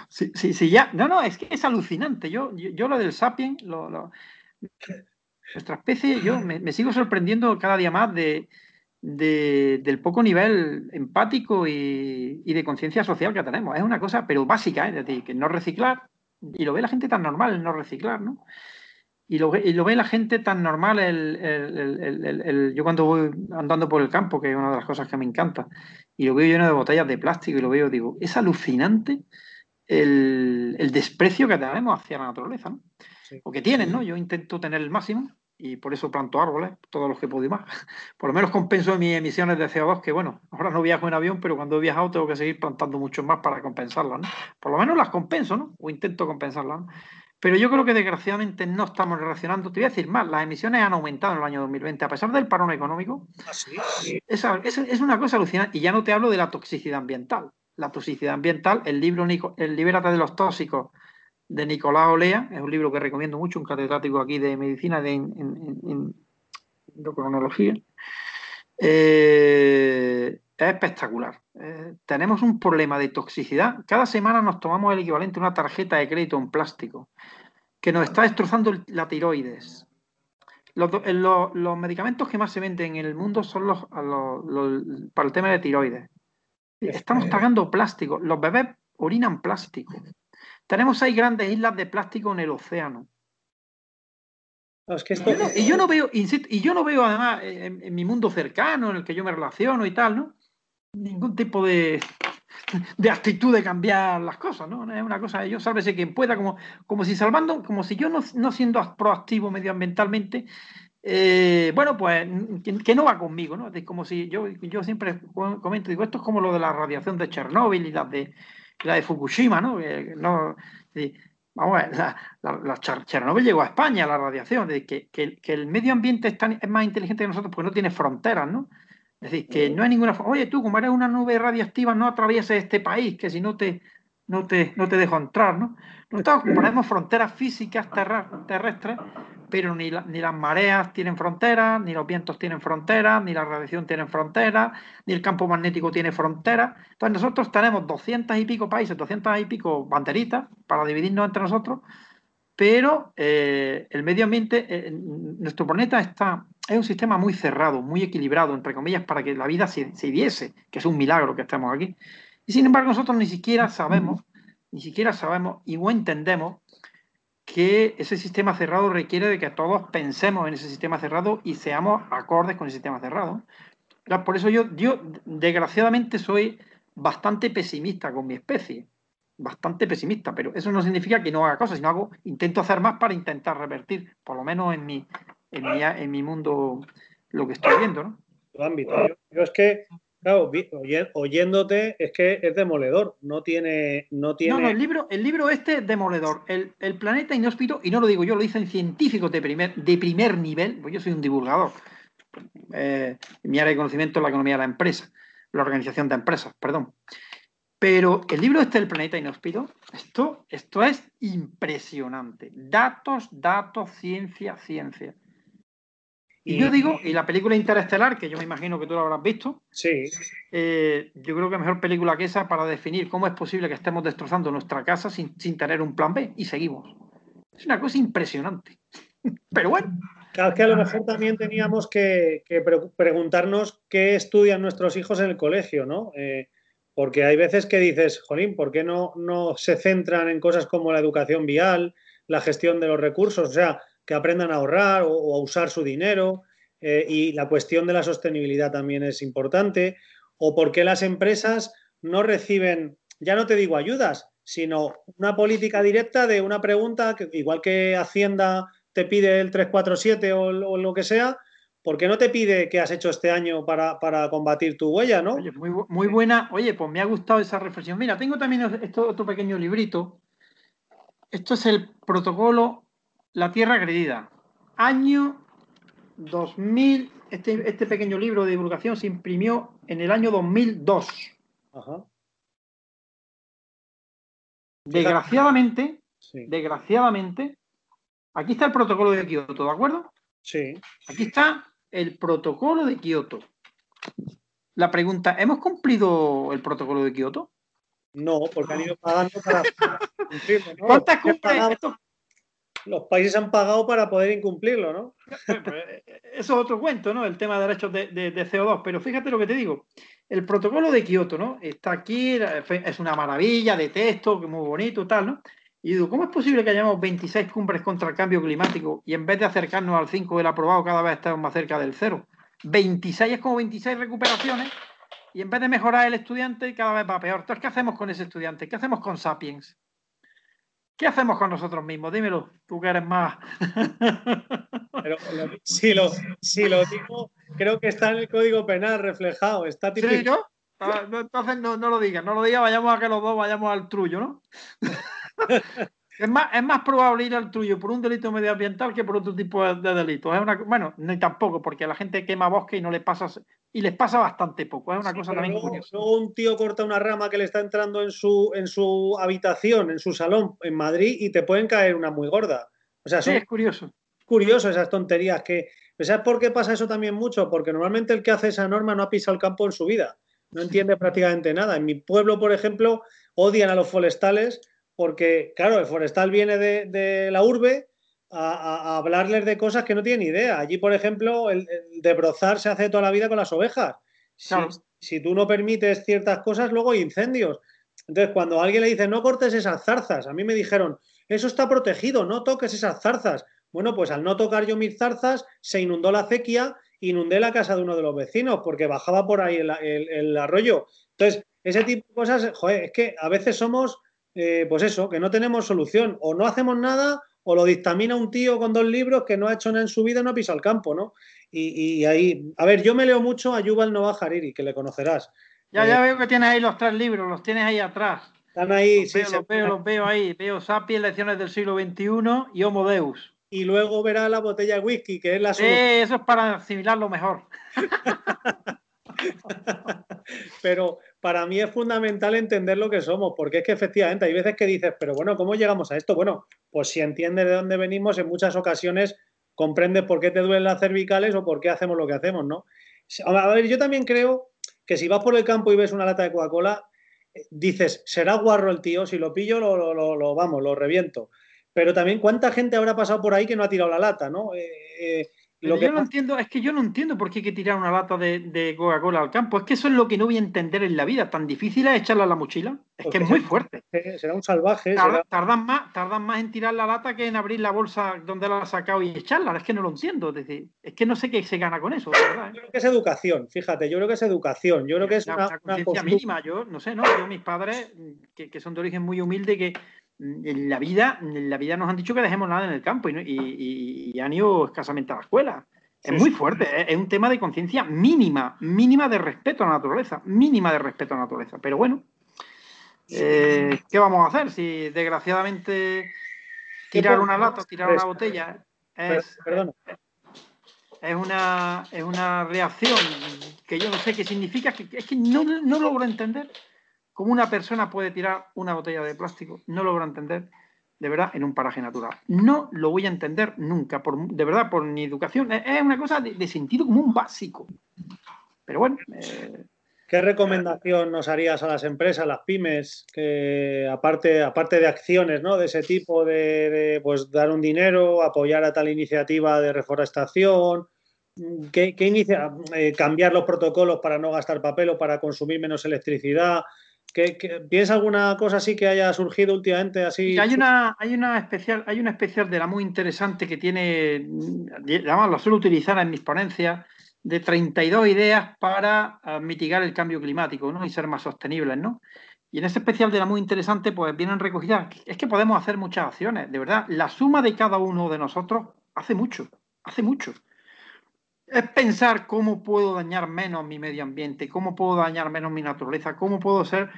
Speaker 5: si, si, ya. No, no, es que es alucinante. Yo, yo, lo del sapien, nuestra especie, yo me sigo sorprendiendo cada día más de del poco nivel empático y, de conciencia social que tenemos. Es una cosa, pero básica, ¿eh? es decir, que no reciclar, y lo ve la gente tan normal el no reciclar, ¿no? Y lo, y lo ve la gente tan normal el, el, yo cuando voy andando por el campo, que es una de las cosas que me encanta, y lo veo lleno de botellas de plástico y lo veo, digo, es alucinante el, desprecio que tenemos hacia la naturaleza, ¿no? O que tienen, ¿no? Yo intento tener el máximo, y por eso planto árboles, todos los que puedo y más. [laughs] Por lo menos compenso mis emisiones de CO2, que bueno, ahora no viajo en avión, pero cuando he viajado tengo que seguir plantando mucho más para compensarlas, ¿no? Por lo menos las compenso, ¿no? O intento compensarlas, ¿no? Pero yo creo que desgraciadamente no estamos relacionando. Te voy a decir más, las emisiones han aumentado en el año 2020, a pesar del parón económico.
Speaker 3: ¿Ah,
Speaker 5: es, una cosa alucinante. Y ya no te hablo de la toxicidad ambiental. La toxicidad ambiental, el libro El Libérate de los Tóxicos, de Nicolás Olea, es un libro que recomiendo mucho, un catedrático aquí de medicina de, en, endocrinología. Eh, es espectacular. Eh, tenemos un problema de toxicidad. Cada semana nos tomamos el equivalente a una tarjeta de crédito en plástico que nos está destrozando la tiroides. Los, medicamentos que más se venden en el mundo son los, para el tema de tiroides. Estamos tragando plástico. Los bebés orinan plástico. Tenemos ahí grandes islas de plástico en el océano. y, yo no, veo, y yo no veo además en, mi mundo cercano, en el que yo me relaciono y tal, ¿no? Ningún tipo de, [laughs] de actitud de cambiar las cosas, ¿no? Es una cosa, yo sálvese quien pueda, como, como si salvando, como si yo no, no siendo proactivo medioambientalmente, eh, bueno, pues que, no va conmigo, ¿no? Es como si yo, yo siempre comento, digo, esto es como lo de la radiación de Chernóbil y las de la de Fukushima, ¿no? Vamos a ver, la, Chernobyl llegó a España, la radiación, de que, que, el medio ambiente es, más inteligente que nosotros porque no tiene fronteras, ¿no? Es decir, que no hay ninguna. Oye, tú, como eres una nube radiactiva, no atravieses este país, que si no te, no te, no te dejo entrar, ¿no? Nosotros ponemos fronteras físicas terrestres, pero ni, ni las mareas tienen fronteras, ni los vientos tienen fronteras, ni la radiación tiene fronteras, ni el campo magnético tiene fronteras. Entonces nosotros tenemos 200 y pico países, 200 y pico banderitas para dividirnos entre nosotros, pero eh, el medio ambiente, eh, nuestro planeta está, es un sistema muy cerrado, muy equilibrado, entre comillas, para que la vida se, se diese, que es un milagro que estemos aquí. Y sin embargo nosotros ni siquiera sabemos, ni siquiera sabemos y no entendemos que ese sistema cerrado requiere de que todos pensemos en ese sistema cerrado y seamos acordes con el sistema cerrado. Por eso yo, yo desgraciadamente soy bastante pesimista con mi especie, bastante pesimista, pero eso no significa que no haga cosas, sino hago, intento hacer más para intentar revertir, por lo menos en mi, en mi, mundo, lo que estoy viendo. ¿no?
Speaker 3: Ámbito. yo es que Claro, oyéndote es que es demoledor, no tiene... No, tiene...
Speaker 5: no, no el, libro, el libro este es demoledor. El, planeta inhóspito, y no lo digo yo, lo dicen científicos de primer, de primer nivel, pues yo soy un divulgador. Eh, mi área de conocimiento es la economía de la empresa, la organización de empresas, perdón. Pero el libro este del planeta inhóspito, esto, esto es impresionante. Datos, datos, ciencia, ciencia. Y yo digo, y la película Interestelar, que yo me imagino que tú la habrás visto,
Speaker 3: sí.
Speaker 5: Eh, yo creo que mejor película que esa para definir cómo es posible que estemos destrozando nuestra casa sin, tener un plan B y seguimos. Es una cosa impresionante. [laughs] Pero bueno.
Speaker 3: Claro, que a lo mejor también teníamos que, preguntarnos qué estudian nuestros hijos en el colegio, ¿no? Eh, porque hay veces que dices, Jolín, ¿por qué no, no se centran en cosas como la educación vial, la gestión de los recursos? O sea, que aprendan a ahorrar o, a usar su dinero. Eh, y la cuestión de la sostenibilidad también es importante. O por qué las empresas no reciben, ya no te digo ayudas, sino una política directa de una pregunta, que, igual que Hacienda te pide el 347 o, o lo que sea, ¿por qué no te pide qué has hecho este año para, combatir tu huella, no?
Speaker 5: muy, muy, buena. Oye, pues me ha gustado esa reflexión. Mira, tengo también esto, otro pequeño librito. Esto es el protocolo la Tierra Agredida. Año 2000. Este, este, pequeño libro de divulgación se imprimió en el año 2002. Desgraciadamente, desgraciadamente, aquí está el protocolo de Kioto, ¿de acuerdo?
Speaker 3: Sí.
Speaker 5: Aquí está el protocolo de Kioto. La pregunta, ¿hemos cumplido el protocolo de Kioto?
Speaker 3: No, porque han ido pagando para [laughs]
Speaker 5: cumplirlo. ¿Cuántas cumplen?
Speaker 3: Los países han pagado para poder incumplirlo, ¿no? [laughs]
Speaker 5: Eso es otro cuento, ¿no? El tema de derechos de, CO2. Pero fíjate lo que te digo. El protocolo de Kioto, ¿no? Está aquí, es una maravilla de texto, muy bonito, tal, ¿no? Y digo, ¿cómo es posible que hayamos 26 cumbres contra el cambio climático y en vez de acercarnos al 5 del aprobado, cada vez estamos más cerca del 0? 26 es como 26 recuperaciones y en vez de mejorar el estudiante, cada vez va peor. Entonces, ¿qué hacemos con ese estudiante? ¿Qué hacemos con Sapiens? ¿Qué hacemos con nosotros mismos? Dímelo, tú que eres más. [laughs]
Speaker 3: Pero si, lo, digo, creo que está en el código penal reflejado. Está
Speaker 5: ¿Sí, yo? Ah, entonces no, lo digas, no lo digas, vayamos a que los dos vayamos al trullo, ¿no? [laughs] es, más, es más probable ir al trullo por un delito medioambiental que por otro tipo de, delitos. Es una, bueno, ni tampoco, porque la gente quema bosque y no le pasa y les pasa bastante poco. Es una cosa también curiosa.
Speaker 3: un tío corta una rama que le está entrando en su, en su habitación, en su salón en Madrid y te pueden caer una muy gorda. O sea,
Speaker 5: sí, es curioso.
Speaker 3: Curioso esas tonterías que. ¿Sabes por qué pasa eso también mucho? Porque normalmente el que hace esa norma no ha pisado el campo en su vida. No entiende prácticamente nada. En mi pueblo, por ejemplo, odian a los forestales porque, claro, el forestal viene de la urbe a, hablarles de cosas que no tienen idea. Allí, por ejemplo, el, de brozar se hace toda la vida con las ovejas. Si, tú no permites ciertas cosas, luego hay incendios. Entonces, cuando alguien le dice, no cortes esas zarzas, a mí me dijeron, eso está protegido, no toques esas zarzas. Bueno, pues al no tocar yo mis zarzas, se inundó la acequia, inundé la casa de uno de los vecinos, porque bajaba por ahí el, arroyo. Entonces, ese tipo de cosas, joder, es que a veces somos, eh, pues eso, que no tenemos solución, o no hacemos nada, o lo dictamina un tío con dos libros que no ha hecho nada en su vida, no ha pisado el campo, ¿no? Y, ahí, a ver, yo me leo mucho a Yuval Noah Hariri, que le conocerás.
Speaker 5: Ya, ya eh, veo que tienes ahí los tres libros, los tienes ahí atrás.
Speaker 3: Están ahí,
Speaker 5: los veo, los, veo, los veo ahí. Veo Sapiens, lecciones del siglo XXI y Homo Deus.
Speaker 3: Y luego verá la botella de whisky, que es la
Speaker 5: eh, Eso es para asimilarlo mejor. [laughs]
Speaker 3: pero para mí es fundamental entender lo que somos, porque es que efectivamente hay veces que dices, pero bueno, ¿cómo llegamos a esto? Bueno, pues si entiendes de dónde venimos, en muchas ocasiones comprendes por qué te duelen las cervicales o por qué hacemos lo que hacemos, ¿no? A ver, yo también creo que si vas por el campo y ves una lata de Coca-Cola, eh, dices, será guarro el tío, si lo pillo, lo, lo, vamos, lo reviento. Pero también, ¿cuánta gente habrá pasado por ahí que no ha tirado la lata, ¿no? Eh,
Speaker 5: eh, lo que yo no entiendo, es que yo no entiendo por qué hay que tirar una lata de, Coca-Cola al campo. Es que eso es lo que no voy a entender en la vida. Tan difícil es echarla a la mochila. Es que es muy fuerte.
Speaker 3: Será un salvaje.
Speaker 5: Tardan, más, tardan más en tirar la lata que en abrir la bolsa donde la has sacado y echarla. Es que no lo entiendo. Es, decir, es que no sé qué se gana con eso.
Speaker 3: ¿verdad? Yo creo que es educación, fíjate. Yo creo que es educación. Yo creo que es
Speaker 5: una, conciencia mínima. Yo no sé, ¿no? Yo, mis padres, que, que son de origen muy humilde, que la vida, en la vida nos han dicho que dejemos nada en el campo y, han ido escasamente a la escuela. Es muy fuerte, ¿eh? es, un tema de conciencia mínima, mínima de respeto a la naturaleza, mínima de respeto a la naturaleza. Pero bueno, eh, ¿qué vamos a hacer? Si desgraciadamente tirar una lata, tirar una botella es, es, una, es una reacción que yo no sé qué significa, que, es que no, no logro entender cómo una persona puede tirar una botella de plástico. No logro entender de verdad, en un paraje natural. No lo voy a entender nunca, de verdad, por mi educación. Es una cosa de, sentido común básico. Pero bueno. Eh,
Speaker 3: ¿Qué recomendación nos harías a las empresas, las pymes, aparte, aparte de acciones ¿no? de ese tipo, de, pues, dar un dinero, apoyar a tal iniciativa de reforestación, ¿qué, inicia, eh, cambiar los protocolos para no gastar papel o para consumir menos electricidad? ¿Tienes alguna cosa así que haya surgido últimamente así?
Speaker 5: Hay una, hay una especial, hay una especial de la muy interesante que tiene, además la suelo utilizar en mis ponencias, de 32 ideas para ah, mitigar el cambio climático ¿no? y ser más sostenibles, ¿no? Y en ese especial de la muy interesante, pues vienen recogidas, es que podemos hacer muchas acciones, de verdad, la suma de cada uno de nosotros hace mucho, hace mucho. Es pensar cómo puedo dañar menos mi medio ambiente, cómo puedo dañar menos mi naturaleza, cómo puedo ser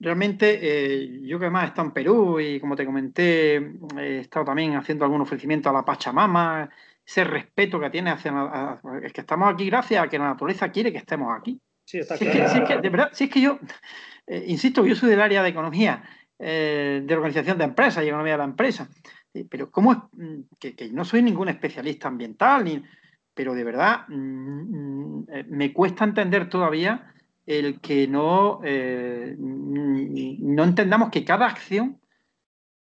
Speaker 5: realmente, eh, yo que además he estado en Perú y como te comenté, he estado también haciendo algún ofrecimiento a la Pachamama, ese respeto que tiene hacia es que estamos aquí gracias a que la naturaleza quiere que estemos aquí.
Speaker 3: Sí, está
Speaker 5: claro. Si es, que, de verdad, si es que yo, eh, insisto, yo soy del área de economía, eh, de organización de empresas y economía de la empresa, pero ¿cómo es mm, que, que no soy ningún especialista ambiental ni pero de verdad mm, mm, me cuesta entender todavía el que no, eh, no entendamos que cada acción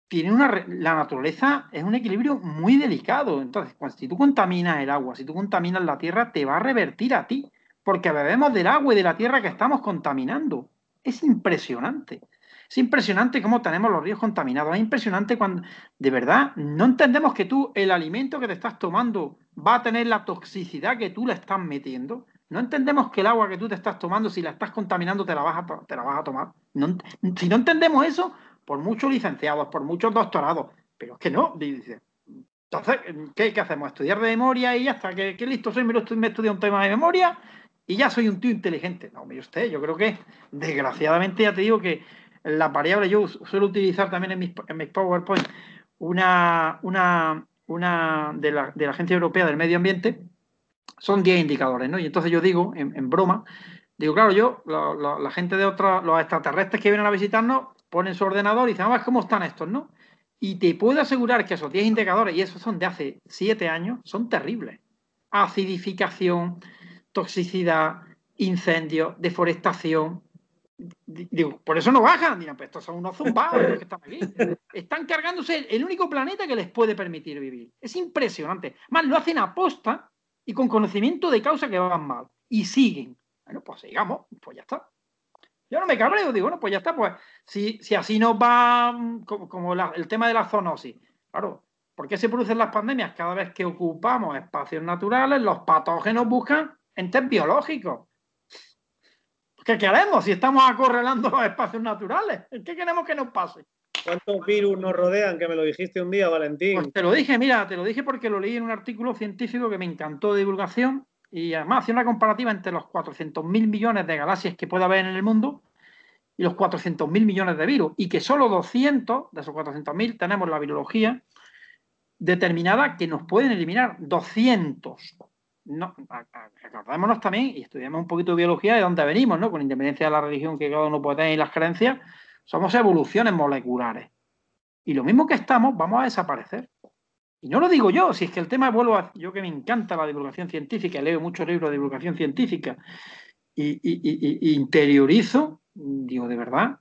Speaker 5: tiene una... La naturaleza es un equilibrio muy delicado. Entonces, si tú contaminas el agua, si tú contaminas la tierra, te va a revertir a ti, porque bebemos del agua y de la tierra que estamos contaminando. Es impresionante. Es impresionante cómo tenemos los ríos contaminados. Es impresionante cuando, de verdad, no entendemos que tú, el alimento que te estás tomando, va a tener la toxicidad que tú le estás metiendo. No entendemos que el agua que tú te estás tomando, si la estás contaminando, te la vas a, te la vas a tomar. si no entendemos eso, por muchos licenciados, por muchos doctorados, pero es que no, dice. Entonces, ¿qué, hacemos? ¿Estudiar de memoria y ya está? ¿Qué, listo soy? Me, me estudio un tema de memoria y ya soy un tío inteligente. No, mire usted, yo creo que, desgraciadamente, ya te digo que la variable, yo suelo utilizar también en mis, en PowerPoint una, una, una de, la, de, la, Agencia Europea del Medio Ambiente, son 10 indicadores, ¿no? Y entonces yo digo, en, broma, digo, claro, yo, la, gente de otros, los extraterrestres que vienen a visitarnos, ponen su ordenador y dicen, a ver cómo están estos, ¿no? Y te puedo asegurar que esos 10 indicadores, y esos son de hace 7 años, son terribles. Acidificación, toxicidad, incendios, deforestación, Digo, por eso no bajan. Dirán, pues estos son unos zumbados que están aquí. Están cargándose el, único planeta que les puede permitir vivir. Es impresionante. Más lo hacen a posta y con conocimiento de causa que van mal. Y siguen. Bueno, pues sigamos, pues ya está. Yo no me cabreo, digo, bueno, pues ya está, pues si, si así nos va mm, como, el tema de la zoonosis. Claro, ¿por qué se producen las pandemias? Cada vez que ocupamos espacios naturales, los patógenos buscan entes biológicos. ¿Qué queremos si estamos acorralando los espacios naturales? ¿Qué queremos que nos pase?
Speaker 3: ¿Cuántos virus nos rodean? Que me lo dijiste un día, Valentín.
Speaker 5: Pues te lo dije, mira, te lo dije porque lo leí en un artículo científico que me encantó de divulgación y además hacía una comparativa entre los 400.000 millones de galaxias que puede haber en el mundo y los 400.000 millones de virus, y que solo 200 de esos 400.000 tenemos la virología determinada que nos pueden eliminar 200. No, recordémonos también, y estudiamos un poquito de biología de dónde venimos, ¿no? Con independencia de la religión que cada uno puede tener y las creencias, somos evoluciones moleculares. Y lo mismo que estamos, vamos a desaparecer. Y no lo digo yo, si es que el tema vuelvo a. Yo que me encanta la divulgación científica, leo muchos libros de divulgación científica y, interiorizo, digo, de verdad,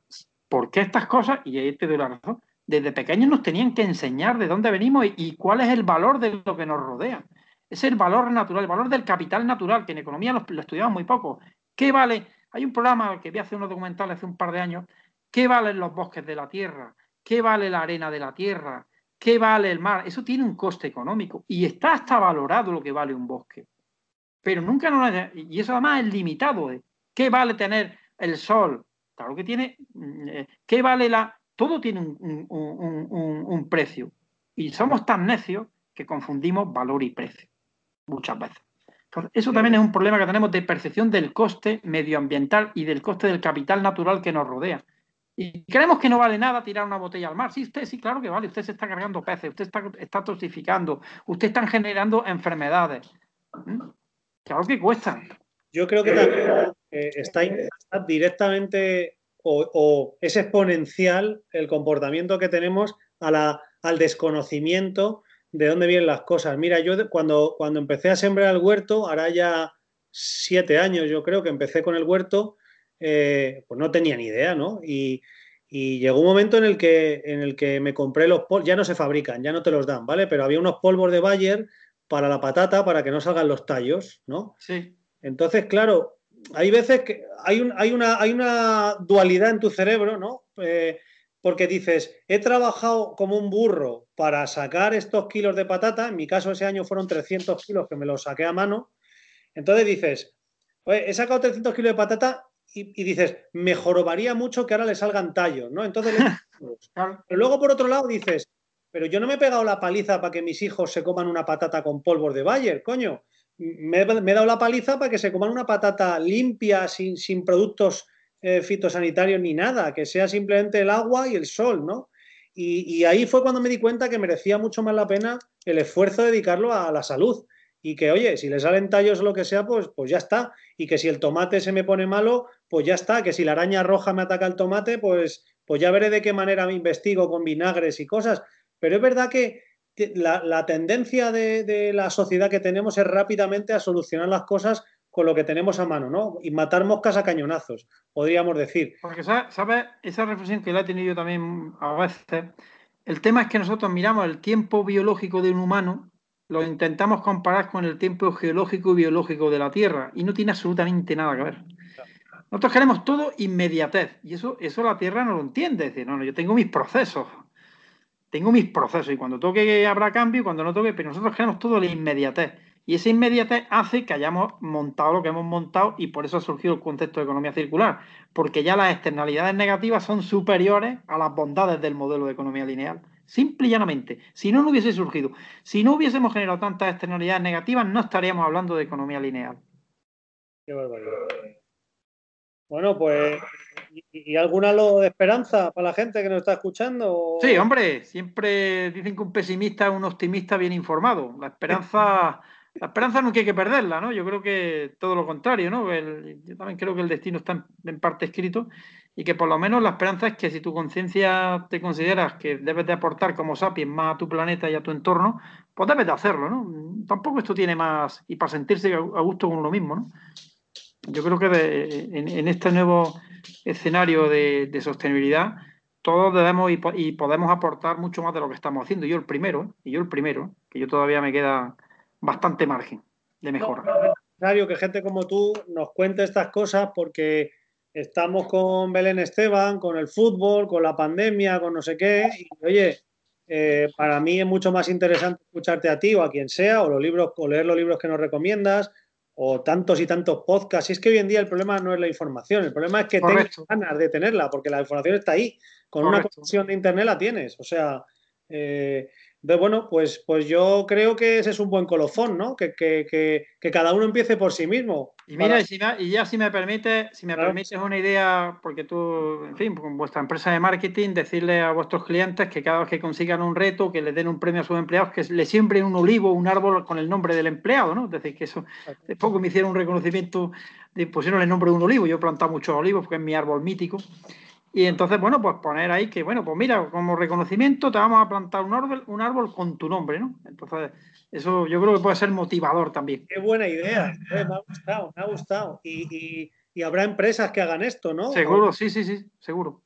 Speaker 5: ¿por qué estas cosas? Y ahí te doy la razón. Desde pequeños nos tenían que enseñar de dónde venimos y, cuál es el valor de lo que nos rodea. Es el valor natural, el valor del capital natural, que en economía lo, lo estudiamos muy poco. ¿Qué vale? Hay un programa que vi hace unos documentales hace un par de años. ¿Qué valen los bosques de la tierra? ¿Qué vale la arena de la tierra? ¿Qué vale el mar? Eso tiene un coste económico y está hasta valorado lo que vale un bosque. Pero nunca nos... Y eso además es limitado. ¿eh? ¿Qué vale tener el sol? Claro que tiene... Mm, eh, ¿Qué vale la...? Todo tiene un, precio. Y somos tan necios que confundimos valor y precio. Muchas veces. Entonces, eso también es un problema que tenemos de percepción del coste medioambiental y del coste del capital natural que nos rodea. Y creemos que no vale nada tirar una botella al mar. Sí, usted sí, claro que vale. Usted se está cargando peces, usted está, está toxificando, usted está generando enfermedades. ¿Mm? Claro que cuesta.
Speaker 3: Yo creo que también eh, está, directamente o, es exponencial el comportamiento que tenemos a la, al desconocimiento de dónde vienen las cosas. Mira, yo cuando, cuando empecé a sembrar el huerto, ahora ya siete años yo creo que empecé con el huerto, eh, pues no tenía ni idea, ¿no? Y, llegó un momento en el que, en el que me compré los polvos, ya no se fabrican, ya no te los dan, ¿vale? Pero había unos polvos de Bayer para la patata para que no salgan los tallos, ¿no?
Speaker 5: Sí.
Speaker 3: Entonces, claro, hay veces que hay, un, hay, una, hay una dualidad en tu cerebro, ¿no? Eh, porque dices, he trabajado como un burro para sacar estos kilos de patata, en mi caso ese año fueron 300 kilos que me los saqué a mano, entonces dices, he sacado 300 kilos de patata y, dices, me jorobaría mucho que ahora le salgan tallos, ¿no? Entonces, [laughs] pero luego por otro lado dices, pero yo no me he pegado la paliza para que mis hijos se coman una patata con polvos de Bayer, coño. Me, he dado la paliza para que se coman una patata limpia, sin, sin productos eh, fitosanitarios ni nada, que sea simplemente el agua y el sol, ¿no? Y, ahí fue cuando me di cuenta que merecía mucho más la pena el esfuerzo de dedicarlo a la salud. Y que, oye, si le salen tallos o lo que sea, pues, pues ya está. Y que si el tomate se me pone malo, pues ya está. Que si la araña roja me ataca el tomate, pues, pues ya veré de qué manera me investigo con vinagres y cosas. Pero es verdad que la, tendencia de, la sociedad que tenemos es rápidamente a solucionar las cosas con lo que tenemos a mano, ¿no? Y matar moscas a cañonazos, podríamos decir.
Speaker 5: Porque, ¿sabes? Esa reflexión que la he tenido yo también a veces, el tema es que nosotros miramos el tiempo biológico de un humano, lo intentamos comparar con el tiempo geológico y biológico de la Tierra, y no tiene absolutamente nada que ver. Nosotros queremos todo inmediatez, y eso, eso la Tierra no lo entiende. Es decir, no, no, yo tengo mis procesos, tengo mis procesos y cuando toque habrá cambio y cuando no toque, pero nosotros queremos todo la inmediatez. Y esa inmediatez hace que hayamos montado lo que hemos montado y por eso ha surgido el concepto de economía circular, porque ya las externalidades negativas son superiores a las bondades del modelo de economía lineal. Simple y llanamente. Si no, no hubiese surgido. Si no hubiésemos generado tantas externalidades negativas, no estaríamos hablando de economía lineal.
Speaker 3: Qué barbaridad. Bueno, pues ¿Y, alguna luz de esperanza para la gente que nos está escuchando?
Speaker 5: Sí, hombre, siempre dicen que un pesimista es un optimista bien informado. La esperanza, la esperanza no hay que perderla, ¿no? Yo creo que todo lo contrario, ¿no? yo también creo que el destino está en, parte escrito y que por lo menos la esperanza es que si tu conciencia te consideras que debes de aportar como sapiens más a tu planeta y a tu entorno, pues debes de hacerlo, ¿no? Tampoco esto tiene más, y para sentirse a gusto con lo mismo, ¿no? Yo creo que en, este nuevo escenario de, sostenibilidad, todos debemos y, podemos aportar mucho más de lo que estamos haciendo. Yo el primero, y yo el primero, que yo todavía me queda bastante margen de mejora.
Speaker 3: es necesario que gente como tú nos cuente estas cosas porque estamos con Belén Esteban, con el fútbol, con la pandemia, con no sé qué. Y oye, eh, para mí es mucho más interesante escucharte a ti o a quien sea, o los libros, o leer los libros que nos recomiendas, o tantos y tantos podcasts. Y es que hoy en día el problema no es la información, el problema es que tengas ganas de tenerla, porque la información está ahí. Con una conexión de internet la tienes. O sea, eh, Entonces, bueno, pues, pues yo creo que ese es un buen colofón, ¿no? Que, que, que, que cada uno empiece por sí mismo.
Speaker 5: Y mira, y, si y, ya si me permite, si me permites una idea, porque tú, en fin, con vuestra empresa de marketing, decirle a vuestros clientes que cada vez que consigan un reto, que le den un premio a sus empleados, que le siembren un olivo, un árbol con el nombre del empleado, ¿no? Es decir, que eso, después poco me hicieron un reconocimiento, pusieron el nombre de un olivo, yo he plantado muchos olivos porque es mi árbol mítico. Y entonces, bueno, pues poner ahí que, bueno, pues mira, como reconocimiento te vamos a plantar un árbol, un árbol con tu nombre, ¿no? Entonces, eso yo creo que puede ser motivador también.
Speaker 3: Qué buena idea, eh, me ha gustado, me ha gustado. Y, y, habrá empresas que hagan esto, ¿no?
Speaker 5: Seguro, sí, sí, sí, seguro.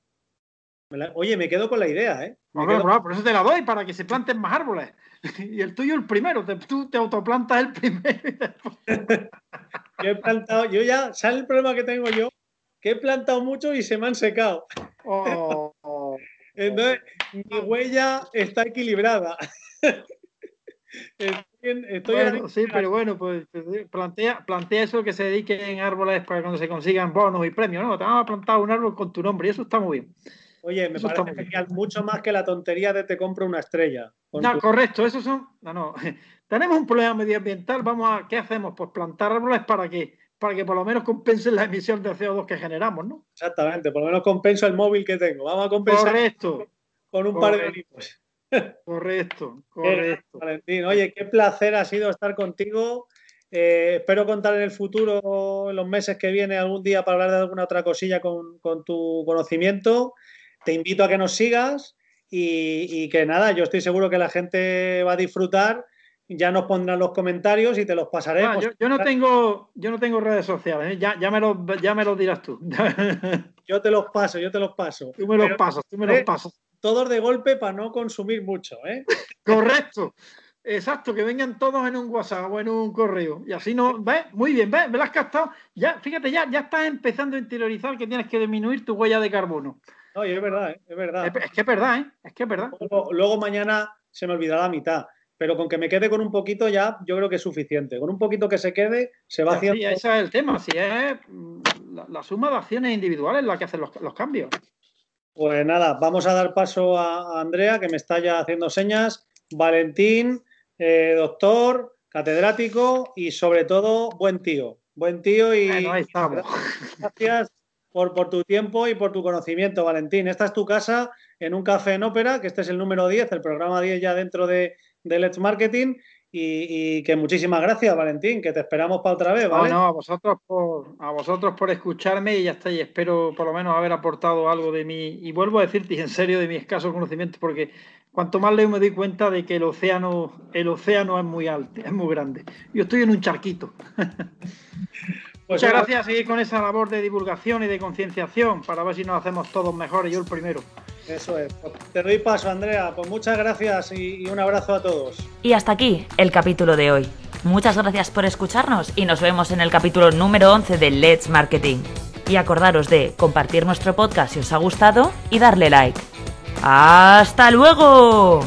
Speaker 3: Oye, me quedo con la idea, ¿eh?
Speaker 5: por eso te la doy, para que se planten más árboles. [laughs] Y el tuyo el primero, tú te autoplantas el primero. [laughs]
Speaker 3: yo he plantado, yo ya, ¿sabes el problema que tengo yo? Que he plantado mucho y se me han secado. Oh. [laughs] Entonces, mi huella está equilibrada. [laughs]
Speaker 5: Estoy, sí, pero bueno, pues, pues plantea, plantea eso que se dediquen árboles para cuando se consigan bonos y premios. No, te vamos a plantar un árbol con tu nombre y eso está muy bien.
Speaker 3: Oye, me parece genial, mucho más que la tontería de te compro una estrella.
Speaker 5: No, correcto, eso son. No, no. [laughs] Tenemos un problema medioambiental, vamos a. ¿Qué hacemos? Pues plantar árboles para que para que por lo menos compensen la emisión de CO2 que generamos, ¿no?
Speaker 3: Exactamente, por lo menos compenso el móvil que tengo. Vamos a compensar
Speaker 5: correcto,
Speaker 3: con un par de olivos.
Speaker 5: Correcto, [laughs] correcto.
Speaker 3: Valentín, oye, qué placer ha sido estar contigo. Eh, espero contar en el futuro, en los meses que vienen, algún día para hablar de alguna otra cosilla con, tu conocimiento. Te invito a que nos sigas y, y, que nada, yo estoy seguro que la gente va a disfrutar ya nos pondrán los comentarios y te los pasaremos.
Speaker 5: Ah, yo, no tengo, yo no tengo redes sociales, ¿eh? ya, ya, me lo, ya me lo dirás tú. [laughs]
Speaker 3: yo te los paso, yo te los paso.
Speaker 5: Tú me los pasas, tú me los eh, pasas.
Speaker 3: Todos de golpe para no consumir mucho, ¿eh? [laughs]
Speaker 5: Correcto. Exacto, que vengan todos en un WhatsApp o en un correo. Y así no, ¿ves? Muy bien, ¿ves? ¿Me lo has captado? Ya, fíjate, ya, ya estás empezando a interiorizar que tienes que disminuir tu huella de carbono.
Speaker 3: No, es verdad, ¿eh? es verdad.
Speaker 5: Es, que es verdad, ¿eh? Es que es verdad.
Speaker 3: luego mañana se me olvidará la mitad pero con que me quede con un poquito ya yo creo que es suficiente. Con un poquito que se quede, se va haciendo.
Speaker 5: Sí, ese es el tema, si es mm, la, suma de acciones individuales la que hacen los, cambios.
Speaker 3: Pues nada, vamos a dar paso a, Andrea, que me está ya haciendo señas. Valentín, eh, doctor, catedrático y sobre todo buen tío. Buen tío y.
Speaker 5: Bueno, ahí estamos.
Speaker 3: Gracias por, por, tu tiempo y por tu conocimiento, Valentín. Esta es tu casa en un café en ópera, que este es el número 10, el programa 10 ya dentro de, de Let's Marketing. Y, que muchísimas gracias, Valentín, que te esperamos para otra vez, ¿vale?
Speaker 5: No, a vosotros por, a vosotros por escucharme y ya está, y espero por lo menos haber aportado algo de mí. Y vuelvo a decirte en serio de mi escaso conocimiento, porque cuanto más leo me doy cuenta de que el océano, el océano es muy alto, es muy grande. Yo estoy en un charquito. [laughs] Pues Muchas gracias seguir con esa labor de divulgación y de concienciación para ver si nos hacemos todos mejores, yo el primero.
Speaker 3: Eso es. Te doy paso, Andrea. Pues muchas gracias y un abrazo a todos.
Speaker 1: Y hasta aquí el capítulo de hoy. Muchas gracias por escucharnos y nos vemos en el capítulo número 11 de Let's Marketing. Y acordaros de compartir nuestro podcast si os ha gustado y darle like. ¡Hasta luego!